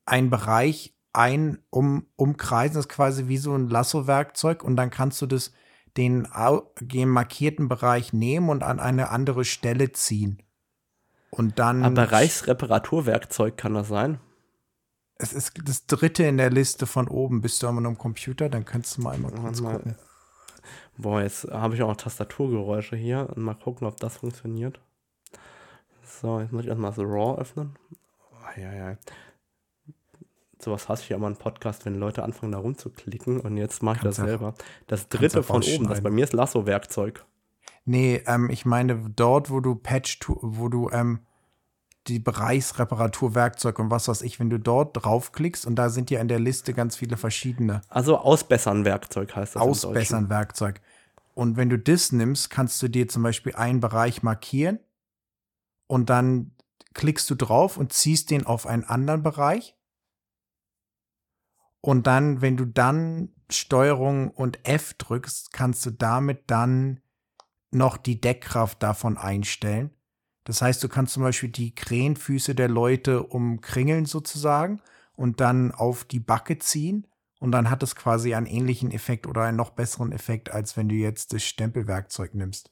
einen Bereich ein um, umkreisen, das ist quasi wie so ein Lasso-Werkzeug und dann kannst du das den, den markierten Bereich nehmen und an eine andere Stelle ziehen. Und dann. Ein Bereichsreparaturwerkzeug kann das sein? Es ist das dritte in der Liste von oben. Bist du einmal am Computer, dann kannst du mal einmal kurz gucken. Boah, jetzt habe ich auch noch Tastaturgeräusche hier und mal gucken, ob das funktioniert. So, jetzt muss ich erstmal das RAW öffnen. Ja, ja. Sowas hasse ich ja immer einen Podcast, wenn Leute anfangen da rumzuklicken und jetzt mache ich das selber. Das dritte von oben, das bei mir ist Lasso-Werkzeug. Nee, ähm, ich meine dort, wo du Patch, wo du ähm, die Bereichsreparaturwerkzeug und was weiß ich, wenn du dort draufklickst und da sind ja in der Liste ganz viele verschiedene. Also ausbessern Werkzeug heißt das. Ausbessern Werkzeug. Und wenn du das nimmst, kannst du dir zum Beispiel einen Bereich markieren und dann klickst du drauf und ziehst den auf einen anderen Bereich. Und dann, wenn du dann Steuerung und F drückst, kannst du damit dann noch die Deckkraft davon einstellen. Das heißt, du kannst zum Beispiel die Krähenfüße der Leute umkringeln sozusagen und dann auf die Backe ziehen. Und dann hat es quasi einen ähnlichen Effekt oder einen noch besseren Effekt, als wenn du jetzt das Stempelwerkzeug nimmst.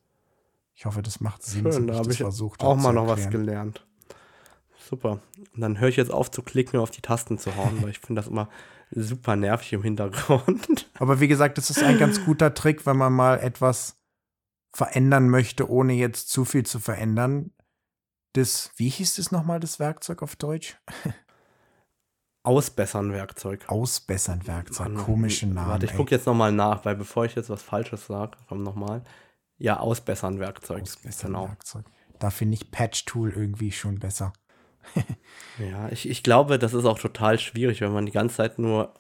Ich hoffe, das macht Sinn. Schön, da habe ich versucht, auch mal noch was gelernt. Super. Und dann höre ich jetzt auf zu klicken und auf die Tasten zu hauen, weil ich finde das immer super nervig im Hintergrund. <laughs> Aber wie gesagt, das ist ein ganz guter Trick, wenn man mal etwas verändern möchte, ohne jetzt zu viel zu verändern. Das, wie hieß das nochmal, das Werkzeug auf Deutsch? <laughs> Ausbessern Werkzeug. Ausbessern Werkzeug, komische Namen. Warte, ich gucke jetzt nochmal nach, weil bevor ich jetzt was Falsches sage, komm nochmal. Ja, Ausbessern Werkzeug. Ausbessern genau. Werkzeug. Da finde ich Patch Tool irgendwie schon besser. <laughs> ja, ich, ich glaube, das ist auch total schwierig, wenn man die ganze Zeit nur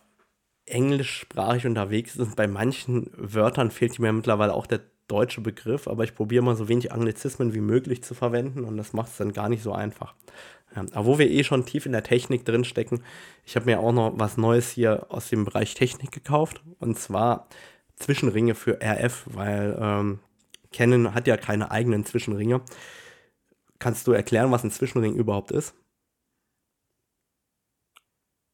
englischsprachig unterwegs ist. Und bei manchen Wörtern fehlt mir mittlerweile auch der deutsche Begriff, aber ich probiere mal so wenig Anglizismen wie möglich zu verwenden und das macht es dann gar nicht so einfach. Aber wo wir eh schon tief in der Technik drin stecken, ich habe mir auch noch was Neues hier aus dem Bereich Technik gekauft und zwar Zwischenringe für RF, weil ähm, Canon hat ja keine eigenen Zwischenringe. Kannst du erklären, was ein Zwischenring überhaupt ist?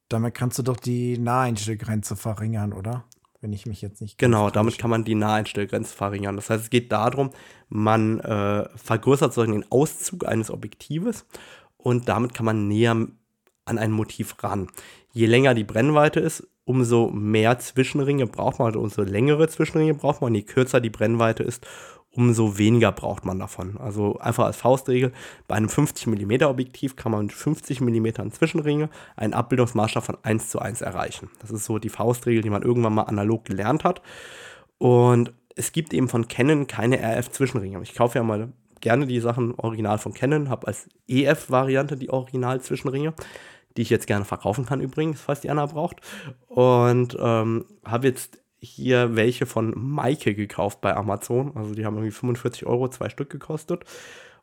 Damit kannst du doch die Naheinstellgrenze verringern, oder? Wenn ich mich jetzt nicht. Genau, damit kann man die Naheinstellgrenze verringern. Das heißt, es geht darum, man äh, vergrößert sozusagen den Auszug eines Objektives und damit kann man näher an ein Motiv ran. Je länger die Brennweite ist, umso mehr Zwischenringe braucht man, also umso längere Zwischenringe braucht man. Je kürzer die Brennweite ist, umso weniger braucht man davon. Also einfach als Faustregel, bei einem 50 mm Objektiv kann man mit 50 mm Zwischenringe einen Abbildungsmaßstab von 1 zu 1 erreichen. Das ist so die Faustregel, die man irgendwann mal analog gelernt hat. Und es gibt eben von Canon keine RF-Zwischenringe. Ich kaufe ja mal gerne die Sachen original von Canon, habe als EF-Variante die Original-Zwischenringe, die ich jetzt gerne verkaufen kann übrigens, falls die einer braucht. Und ähm, habe jetzt hier welche von Maike gekauft bei Amazon. Also die haben irgendwie 45 Euro, zwei Stück gekostet.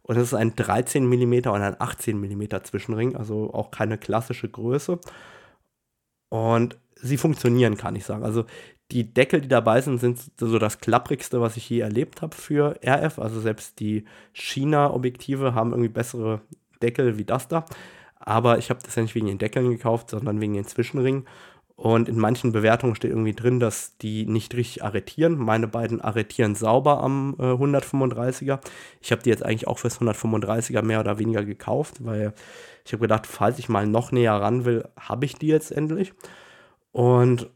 Und es ist ein 13 mm und ein 18 mm Zwischenring, also auch keine klassische Größe. Und sie funktionieren, kann ich sagen. Also die Deckel, die dabei sind, sind so das klapprigste, was ich je erlebt habe für RF. Also selbst die China-Objektive haben irgendwie bessere Deckel wie das da. Aber ich habe das ja nicht wegen den Deckeln gekauft, sondern wegen den Zwischenringen. Und in manchen Bewertungen steht irgendwie drin, dass die nicht richtig arretieren. Meine beiden arretieren sauber am äh, 135er. Ich habe die jetzt eigentlich auch fürs 135er mehr oder weniger gekauft, weil ich habe gedacht, falls ich mal noch näher ran will, habe ich die jetzt endlich. Und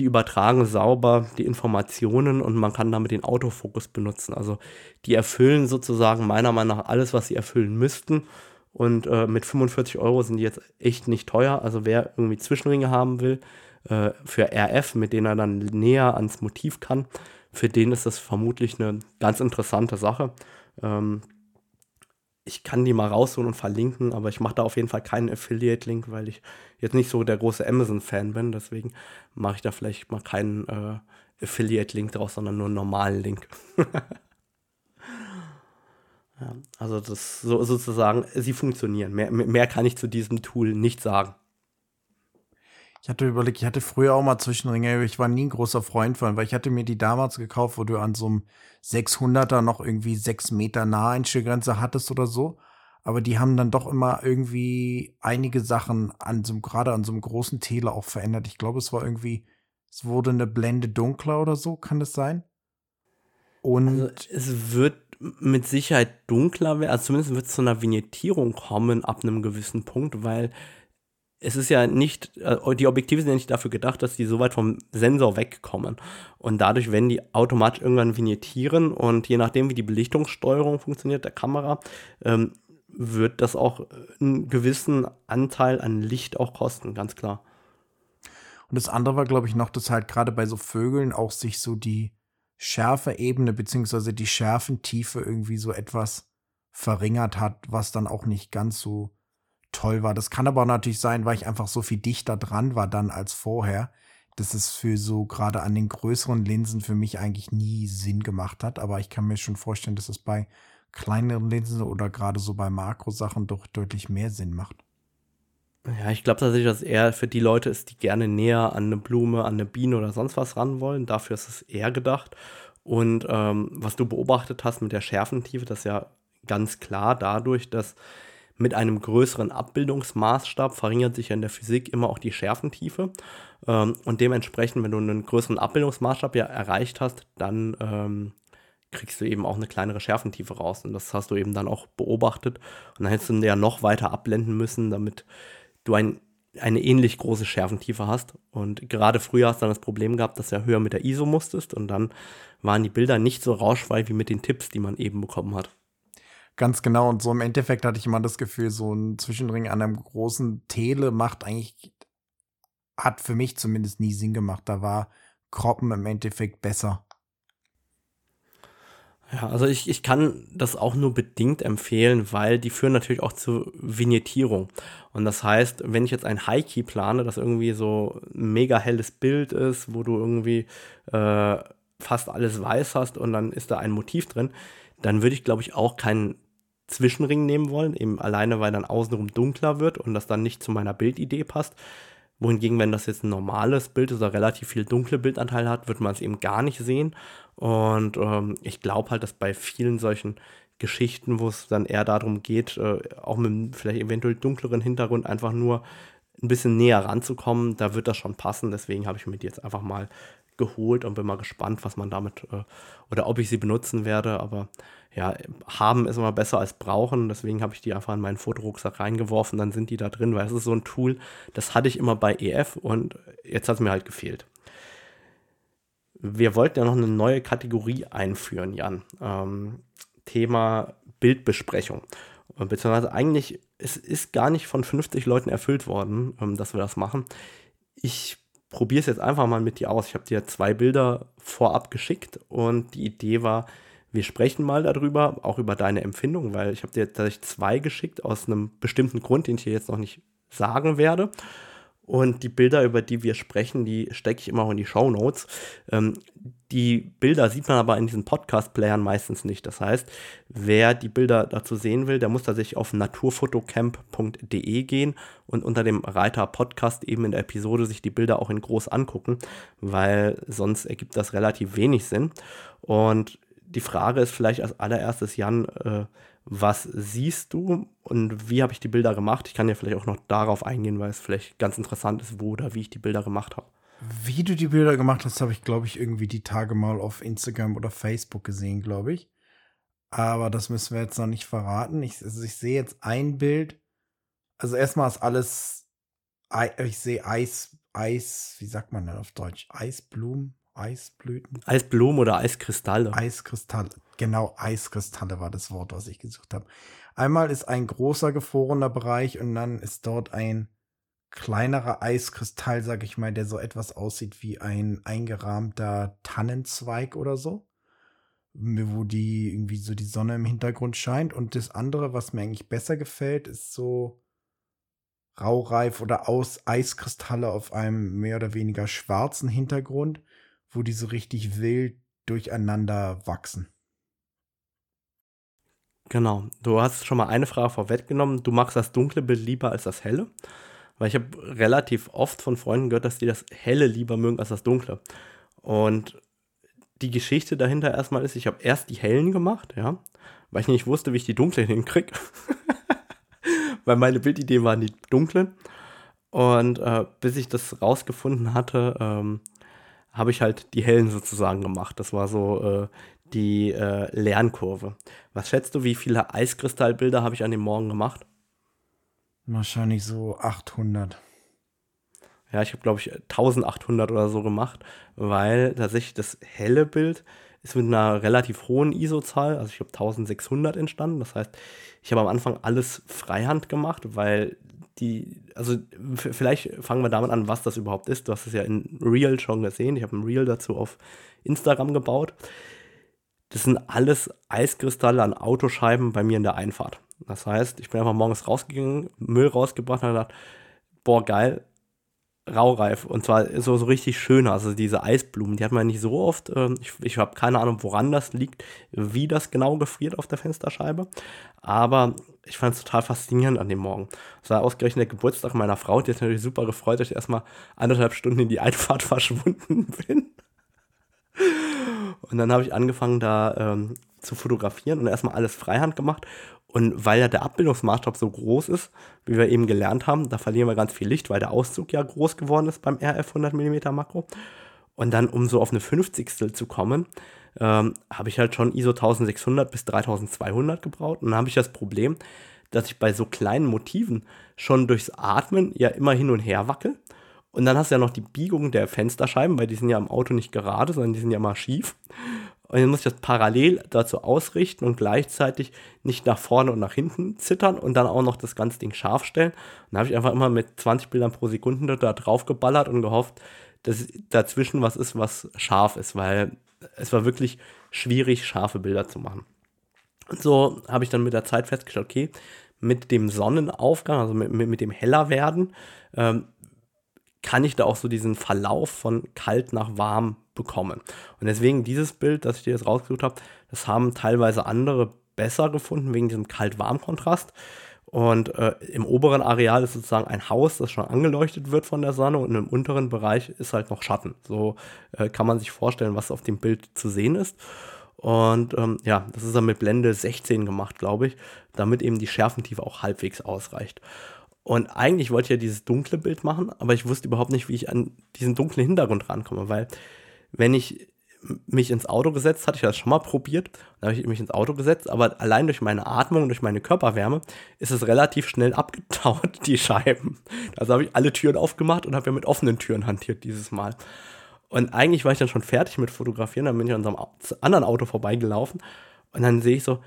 die übertragen sauber die Informationen und man kann damit den Autofokus benutzen. Also die erfüllen sozusagen meiner Meinung nach alles, was sie erfüllen müssten und äh, mit 45 Euro sind die jetzt echt nicht teuer. Also wer irgendwie Zwischenringe haben will äh, für RF, mit denen er dann näher ans Motiv kann, für den ist das vermutlich eine ganz interessante Sache. Ähm, ich kann die mal rausholen und verlinken, aber ich mache da auf jeden Fall keinen Affiliate-Link, weil ich jetzt nicht so der große Amazon-Fan bin. Deswegen mache ich da vielleicht mal keinen äh, Affiliate-Link draus, sondern nur einen normalen Link. <laughs> Ja, also das so sozusagen, sie funktionieren. Mehr, mehr kann ich zu diesem Tool nicht sagen. Ich hatte überlegt, ich hatte früher auch mal Zwischenringe, ich war nie ein großer Freund von, weil ich hatte mir die damals gekauft, wo du an so einem 600er noch irgendwie 6 Meter Naheinstellgrenze hattest oder so. Aber die haben dann doch immer irgendwie einige Sachen an so gerade an so einem großen Tele auch verändert. Ich glaube, es war irgendwie, es wurde eine Blende dunkler oder so, kann das sein? Und also es wird mit Sicherheit dunkler werden, also zumindest wird es zu einer Vignettierung kommen ab einem gewissen Punkt, weil es ist ja nicht, äh, die Objektive sind ja nicht dafür gedacht, dass die so weit vom Sensor wegkommen. Und dadurch werden die automatisch irgendwann vignettieren und je nachdem, wie die Belichtungssteuerung funktioniert der Kamera, ähm, wird das auch einen gewissen Anteil an Licht auch kosten, ganz klar. Und das andere war, glaube ich, noch, dass halt gerade bei so Vögeln auch sich so die Schärfe-Ebene beziehungsweise die Schärfentiefe irgendwie so etwas verringert hat, was dann auch nicht ganz so toll war. Das kann aber natürlich sein, weil ich einfach so viel dichter dran war dann als vorher, dass es für so gerade an den größeren Linsen für mich eigentlich nie Sinn gemacht hat. Aber ich kann mir schon vorstellen, dass es bei kleineren Linsen oder gerade so bei Makrosachen doch deutlich mehr Sinn macht. Ja, ich glaube tatsächlich, dass es eher für die Leute ist, die gerne näher an eine Blume, an eine Biene oder sonst was ran wollen. Dafür ist es eher gedacht. Und ähm, was du beobachtet hast mit der Schärfentiefe, das ist ja ganz klar dadurch, dass mit einem größeren Abbildungsmaßstab verringert sich ja in der Physik immer auch die Schärfentiefe. Ähm, und dementsprechend, wenn du einen größeren Abbildungsmaßstab ja erreicht hast, dann ähm, kriegst du eben auch eine kleinere Schärfentiefe raus. Und das hast du eben dann auch beobachtet. Und dann hättest du ja noch weiter abblenden müssen, damit du ein, eine ähnlich große Schärfentiefe hast. Und gerade früher hast du dann das Problem gehabt, dass du ja höher mit der ISO musstest. Und dann waren die Bilder nicht so rauschfrei wie mit den Tipps, die man eben bekommen hat. Ganz genau. Und so im Endeffekt hatte ich immer das Gefühl, so ein Zwischenring an einem großen Tele macht eigentlich, hat für mich zumindest nie Sinn gemacht. Da war Kroppen im Endeffekt besser. Ja, also ich, ich kann das auch nur bedingt empfehlen, weil die führen natürlich auch zur Vignettierung. Und das heißt, wenn ich jetzt ein High-Key plane, das irgendwie so ein mega helles Bild ist, wo du irgendwie äh, fast alles weiß hast und dann ist da ein Motiv drin, dann würde ich, glaube ich, auch keinen Zwischenring nehmen wollen, eben alleine, weil dann außenrum dunkler wird und das dann nicht zu meiner Bildidee passt. Wohingegen, wenn das jetzt ein normales Bild ist oder relativ viel dunkle Bildanteil hat, wird man es eben gar nicht sehen. Und ähm, ich glaube halt, dass bei vielen solchen Geschichten, wo es dann eher darum geht, äh, auch mit einem vielleicht eventuell dunkleren Hintergrund einfach nur ein bisschen näher ranzukommen, da wird das schon passen. Deswegen habe ich mir die jetzt einfach mal geholt und bin mal gespannt, was man damit äh, oder ob ich sie benutzen werde. Aber ja, haben ist immer besser als brauchen. Deswegen habe ich die einfach in meinen Fotorucksack reingeworfen. Dann sind die da drin, weil es ist so ein Tool, das hatte ich immer bei EF und jetzt hat es mir halt gefehlt. Wir wollten ja noch eine neue Kategorie einführen, Jan. Ähm, Thema Bildbesprechung. Beziehungsweise eigentlich, es ist gar nicht von 50 Leuten erfüllt worden, ähm, dass wir das machen. Ich probiere es jetzt einfach mal mit dir aus. Ich habe dir zwei Bilder vorab geschickt und die Idee war, wir sprechen mal darüber, auch über deine Empfindung, weil ich habe dir tatsächlich zwei geschickt aus einem bestimmten Grund, den ich hier jetzt noch nicht sagen werde. Und die Bilder, über die wir sprechen, die stecke ich immer auch in die Show Notes. Ähm, die Bilder sieht man aber in diesen Podcast-Playern meistens nicht. Das heißt, wer die Bilder dazu sehen will, der muss tatsächlich auf naturfotocamp.de gehen und unter dem Reiter Podcast eben in der Episode sich die Bilder auch in groß angucken, weil sonst ergibt das relativ wenig Sinn. Und die Frage ist vielleicht als allererstes, Jan, äh, was siehst du und wie habe ich die Bilder gemacht? Ich kann ja vielleicht auch noch darauf eingehen, weil es vielleicht ganz interessant ist, wo oder wie ich die Bilder gemacht habe. Wie du die Bilder gemacht hast, habe ich, glaube ich, irgendwie die Tage mal auf Instagram oder Facebook gesehen, glaube ich. Aber das müssen wir jetzt noch nicht verraten. Ich, also ich sehe jetzt ein Bild. Also erstmal ist alles, ich sehe Eis, Eis, wie sagt man denn auf Deutsch? Eisblumen, Eisblüten? Eisblumen oder Eiskristalle. Eiskristalle. Genau, Eiskristalle war das Wort, was ich gesucht habe. Einmal ist ein großer gefrorener Bereich und dann ist dort ein kleinerer Eiskristall, sag ich mal, der so etwas aussieht wie ein eingerahmter Tannenzweig oder so. Wo die irgendwie so die Sonne im Hintergrund scheint. Und das andere, was mir eigentlich besser gefällt, ist so raureif oder aus Eiskristalle auf einem mehr oder weniger schwarzen Hintergrund wo die so richtig wild durcheinander wachsen. Genau. Du hast schon mal eine Frage vorweggenommen. Du magst das dunkle Bild lieber als das helle. Weil ich habe relativ oft von Freunden gehört, dass die das helle lieber mögen als das dunkle. Und die Geschichte dahinter erstmal ist, ich habe erst die hellen gemacht, ja, weil ich nicht wusste, wie ich die dunklen hinkriege. <laughs> weil meine Bildidee waren die dunklen. Und äh, bis ich das rausgefunden hatte, ähm, habe ich halt die hellen sozusagen gemacht. Das war so äh, die äh, Lernkurve. Was schätzt du, wie viele Eiskristallbilder habe ich an dem Morgen gemacht? Wahrscheinlich so 800. Ja, ich habe, glaube ich, 1800 oder so gemacht, weil tatsächlich das helle Bild ist mit einer relativ hohen ISO-Zahl, also ich habe 1600 entstanden. Das heißt, ich habe am Anfang alles freihand gemacht, weil die, also vielleicht fangen wir damit an, was das überhaupt ist. Du hast es ja in Real schon gesehen. Ich habe ein Real dazu auf Instagram gebaut. Das sind alles Eiskristalle an Autoscheiben bei mir in der Einfahrt. Das heißt, ich bin einfach morgens rausgegangen, Müll rausgebracht und habe gedacht, boah, geil, raureif. Und zwar so, so richtig schön. Also diese Eisblumen, die hat man nicht so oft. Ähm, ich, ich habe keine Ahnung, woran das liegt, wie das genau gefriert auf der Fensterscheibe. Aber ich fand es total faszinierend an dem Morgen. Es war ausgerechnet der Geburtstag meiner Frau. Die hat natürlich super gefreut, dass ich erstmal anderthalb Stunden in die Einfahrt <laughs> verschwunden bin. Und dann habe ich angefangen, da ähm, zu fotografieren und erstmal alles Freihand gemacht. Und weil ja der Abbildungsmaßstab so groß ist, wie wir eben gelernt haben, da verlieren wir ganz viel Licht, weil der Auszug ja groß geworden ist beim RF 100 mm Makro. Und dann, um so auf eine 50. zu kommen, ähm, habe ich halt schon ISO 1600 bis 3200 gebraucht. Und dann habe ich das Problem, dass ich bei so kleinen Motiven schon durchs Atmen ja immer hin und her wackel. Und dann hast du ja noch die Biegung der Fensterscheiben, weil die sind ja im Auto nicht gerade, sondern die sind ja mal schief. Und dann muss ich das parallel dazu ausrichten und gleichzeitig nicht nach vorne und nach hinten zittern und dann auch noch das ganze Ding scharf stellen. Und dann habe ich einfach immer mit 20 Bildern pro Sekunde da drauf geballert und gehofft, dass dazwischen was ist, was scharf ist, weil es war wirklich schwierig, scharfe Bilder zu machen. Und so habe ich dann mit der Zeit festgestellt, okay, mit dem Sonnenaufgang, also mit, mit, mit dem Hellerwerden, ähm, kann ich da auch so diesen Verlauf von kalt nach warm bekommen. Und deswegen dieses Bild, das ich dir jetzt rausgesucht habe, das haben teilweise andere besser gefunden wegen diesem Kalt-Warm-Kontrast. Und äh, im oberen Areal ist sozusagen ein Haus, das schon angeleuchtet wird von der Sonne und im unteren Bereich ist halt noch Schatten. So äh, kann man sich vorstellen, was auf dem Bild zu sehen ist. Und ähm, ja, das ist dann mit Blende 16 gemacht, glaube ich, damit eben die Schärfentiefe auch halbwegs ausreicht. Und eigentlich wollte ich ja dieses dunkle Bild machen, aber ich wusste überhaupt nicht, wie ich an diesen dunklen Hintergrund rankomme, weil wenn ich mich ins Auto gesetzt, hatte ich das schon mal probiert, dann habe ich mich ins Auto gesetzt, aber allein durch meine Atmung durch meine Körperwärme ist es relativ schnell <laughs> abgetaut, die Scheiben. Also habe ich alle Türen aufgemacht und habe ja mit offenen Türen hantiert dieses Mal. Und eigentlich war ich dann schon fertig mit Fotografieren, dann bin ich an unserem anderen Auto vorbeigelaufen und dann sehe ich so,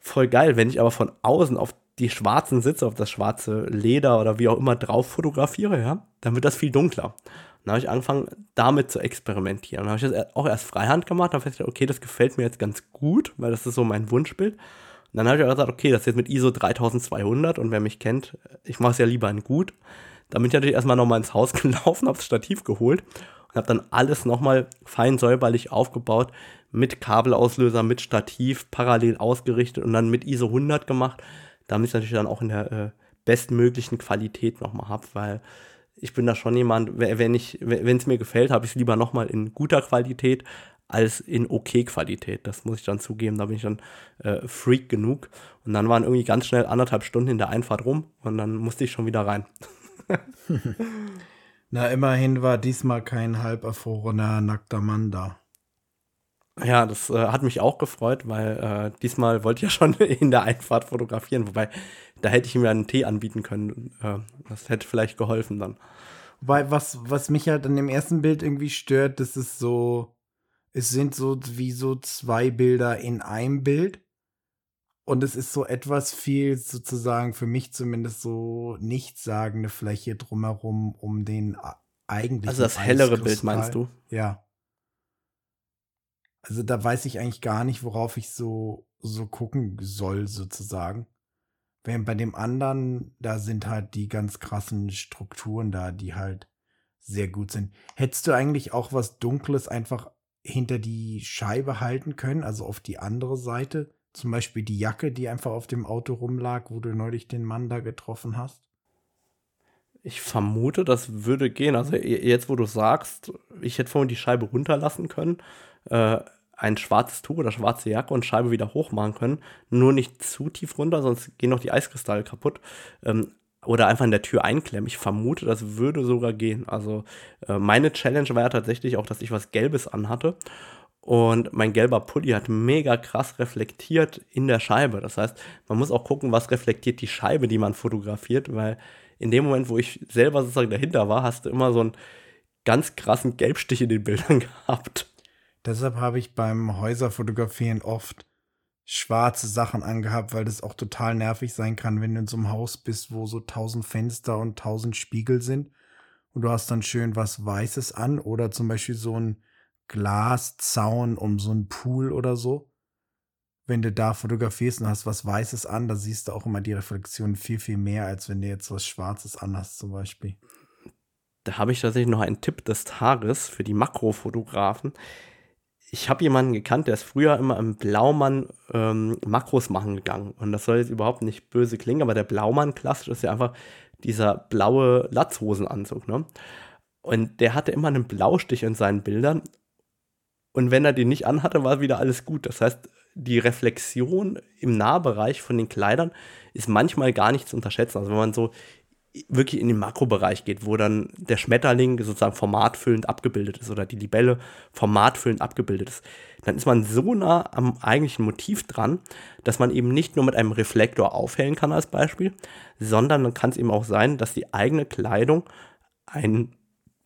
voll geil, wenn ich aber von außen auf die schwarzen Sitze, auf das schwarze Leder oder wie auch immer drauf fotografiere, ja, dann wird das viel dunkler. Dann habe ich angefangen, damit zu experimentieren. Dann habe ich das auch erst Freihand gemacht, habe festgestellt, okay, das gefällt mir jetzt ganz gut, weil das ist so mein Wunschbild. Und dann habe ich auch gesagt, okay, das ist jetzt mit ISO 3200 und wer mich kennt, ich mache es ja lieber in gut. Da bin ich natürlich erstmal nochmal ins Haus <laughs> gelaufen, habe das Stativ geholt und habe dann alles nochmal fein säuberlich aufgebaut, mit Kabelauslöser, mit Stativ, parallel ausgerichtet und dann mit ISO 100 gemacht damit ich natürlich dann auch in der äh, bestmöglichen Qualität nochmal habe, weil ich bin da schon jemand, wenn ich, wenn es mir gefällt, habe ich es lieber nochmal in guter Qualität als in okay Qualität. Das muss ich dann zugeben, da bin ich dann äh, Freak genug. Und dann waren irgendwie ganz schnell anderthalb Stunden in der Einfahrt rum und dann musste ich schon wieder rein. <laughs> Na, immerhin war diesmal kein halb erfrorener nackter Mann da. Ja, das äh, hat mich auch gefreut, weil äh, diesmal wollte ich ja schon <laughs> in der Einfahrt fotografieren, wobei da hätte ich ihm ja einen Tee anbieten können. Äh, das hätte vielleicht geholfen dann. Wobei, was, was mich halt an dem ersten Bild irgendwie stört, das ist so, es sind so wie so zwei Bilder in einem Bild. Und es ist so etwas viel sozusagen für mich zumindest so nichtssagende Fläche drumherum um den eigentlichen. Also das hellere Bild meinst du? Ja. Also da weiß ich eigentlich gar nicht, worauf ich so, so gucken soll, sozusagen. Während bei dem anderen, da sind halt die ganz krassen Strukturen da, die halt sehr gut sind. Hättest du eigentlich auch was Dunkles einfach hinter die Scheibe halten können, also auf die andere Seite? Zum Beispiel die Jacke, die einfach auf dem Auto rumlag, wo du neulich den Mann da getroffen hast? Ich vermute, das würde gehen. Also jetzt, wo du sagst, ich hätte vorhin die Scheibe runterlassen können, äh, ein schwarzes Tuch oder schwarze Jacke und Scheibe wieder hoch machen können. Nur nicht zu tief runter, sonst gehen noch die Eiskristalle kaputt. Ähm, oder einfach in der Tür einklemmen. Ich vermute, das würde sogar gehen. Also äh, meine Challenge war ja tatsächlich auch, dass ich was Gelbes anhatte. Und mein gelber Pulli hat mega krass reflektiert in der Scheibe. Das heißt, man muss auch gucken, was reflektiert die Scheibe, die man fotografiert, weil in dem Moment, wo ich selber sozusagen dahinter war, hast du immer so einen ganz krassen Gelbstich in den Bildern <laughs> gehabt. Deshalb habe ich beim Häuserfotografieren oft schwarze Sachen angehabt, weil das auch total nervig sein kann, wenn du in so einem Haus bist, wo so tausend Fenster und tausend Spiegel sind und du hast dann schön was Weißes an oder zum Beispiel so ein Glaszaun um so einen Pool oder so. Wenn du da fotografierst und hast was Weißes an, da siehst du auch immer die Reflexion viel, viel mehr, als wenn du jetzt was Schwarzes anhast zum Beispiel. Da habe ich tatsächlich noch einen Tipp des Tages für die Makrofotografen ich habe jemanden gekannt, der ist früher immer im Blaumann ähm, Makros machen gegangen. Und das soll jetzt überhaupt nicht böse klingen, aber der Blaumann klassisch ist ja einfach dieser blaue Latzhosenanzug. Ne? Und der hatte immer einen Blaustich in seinen Bildern. Und wenn er den nicht anhatte, war wieder alles gut. Das heißt, die Reflexion im Nahbereich von den Kleidern ist manchmal gar nicht zu unterschätzen. Also wenn man so wirklich in den Makrobereich geht, wo dann der Schmetterling sozusagen formatfüllend abgebildet ist oder die Libelle formatfüllend abgebildet ist, dann ist man so nah am eigentlichen Motiv dran, dass man eben nicht nur mit einem Reflektor aufhellen kann als Beispiel, sondern dann kann es eben auch sein, dass die eigene Kleidung einen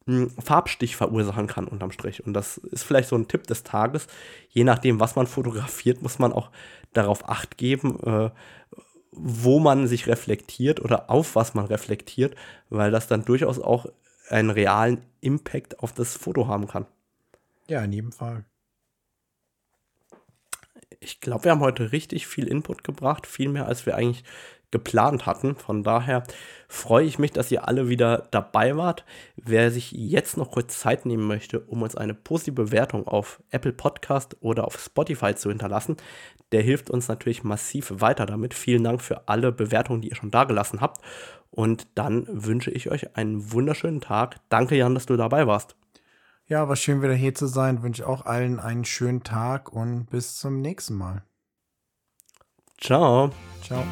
hm, Farbstich verursachen kann unterm Strich. Und das ist vielleicht so ein Tipp des Tages. Je nachdem, was man fotografiert, muss man auch darauf acht geben, äh, wo man sich reflektiert oder auf was man reflektiert, weil das dann durchaus auch einen realen Impact auf das Foto haben kann. Ja, in jedem Fall. Ich glaube, wir haben heute richtig viel Input gebracht, viel mehr als wir eigentlich geplant hatten. Von daher freue ich mich, dass ihr alle wieder dabei wart. Wer sich jetzt noch kurz Zeit nehmen möchte, um uns eine positive Bewertung auf Apple Podcast oder auf Spotify zu hinterlassen, der hilft uns natürlich massiv weiter damit. Vielen Dank für alle Bewertungen, die ihr schon dagelassen habt. Und dann wünsche ich euch einen wunderschönen Tag. Danke, Jan, dass du dabei warst. Ja, war schön wieder hier zu sein. Wünsche auch allen einen schönen Tag und bis zum nächsten Mal. Ciao. Ciao.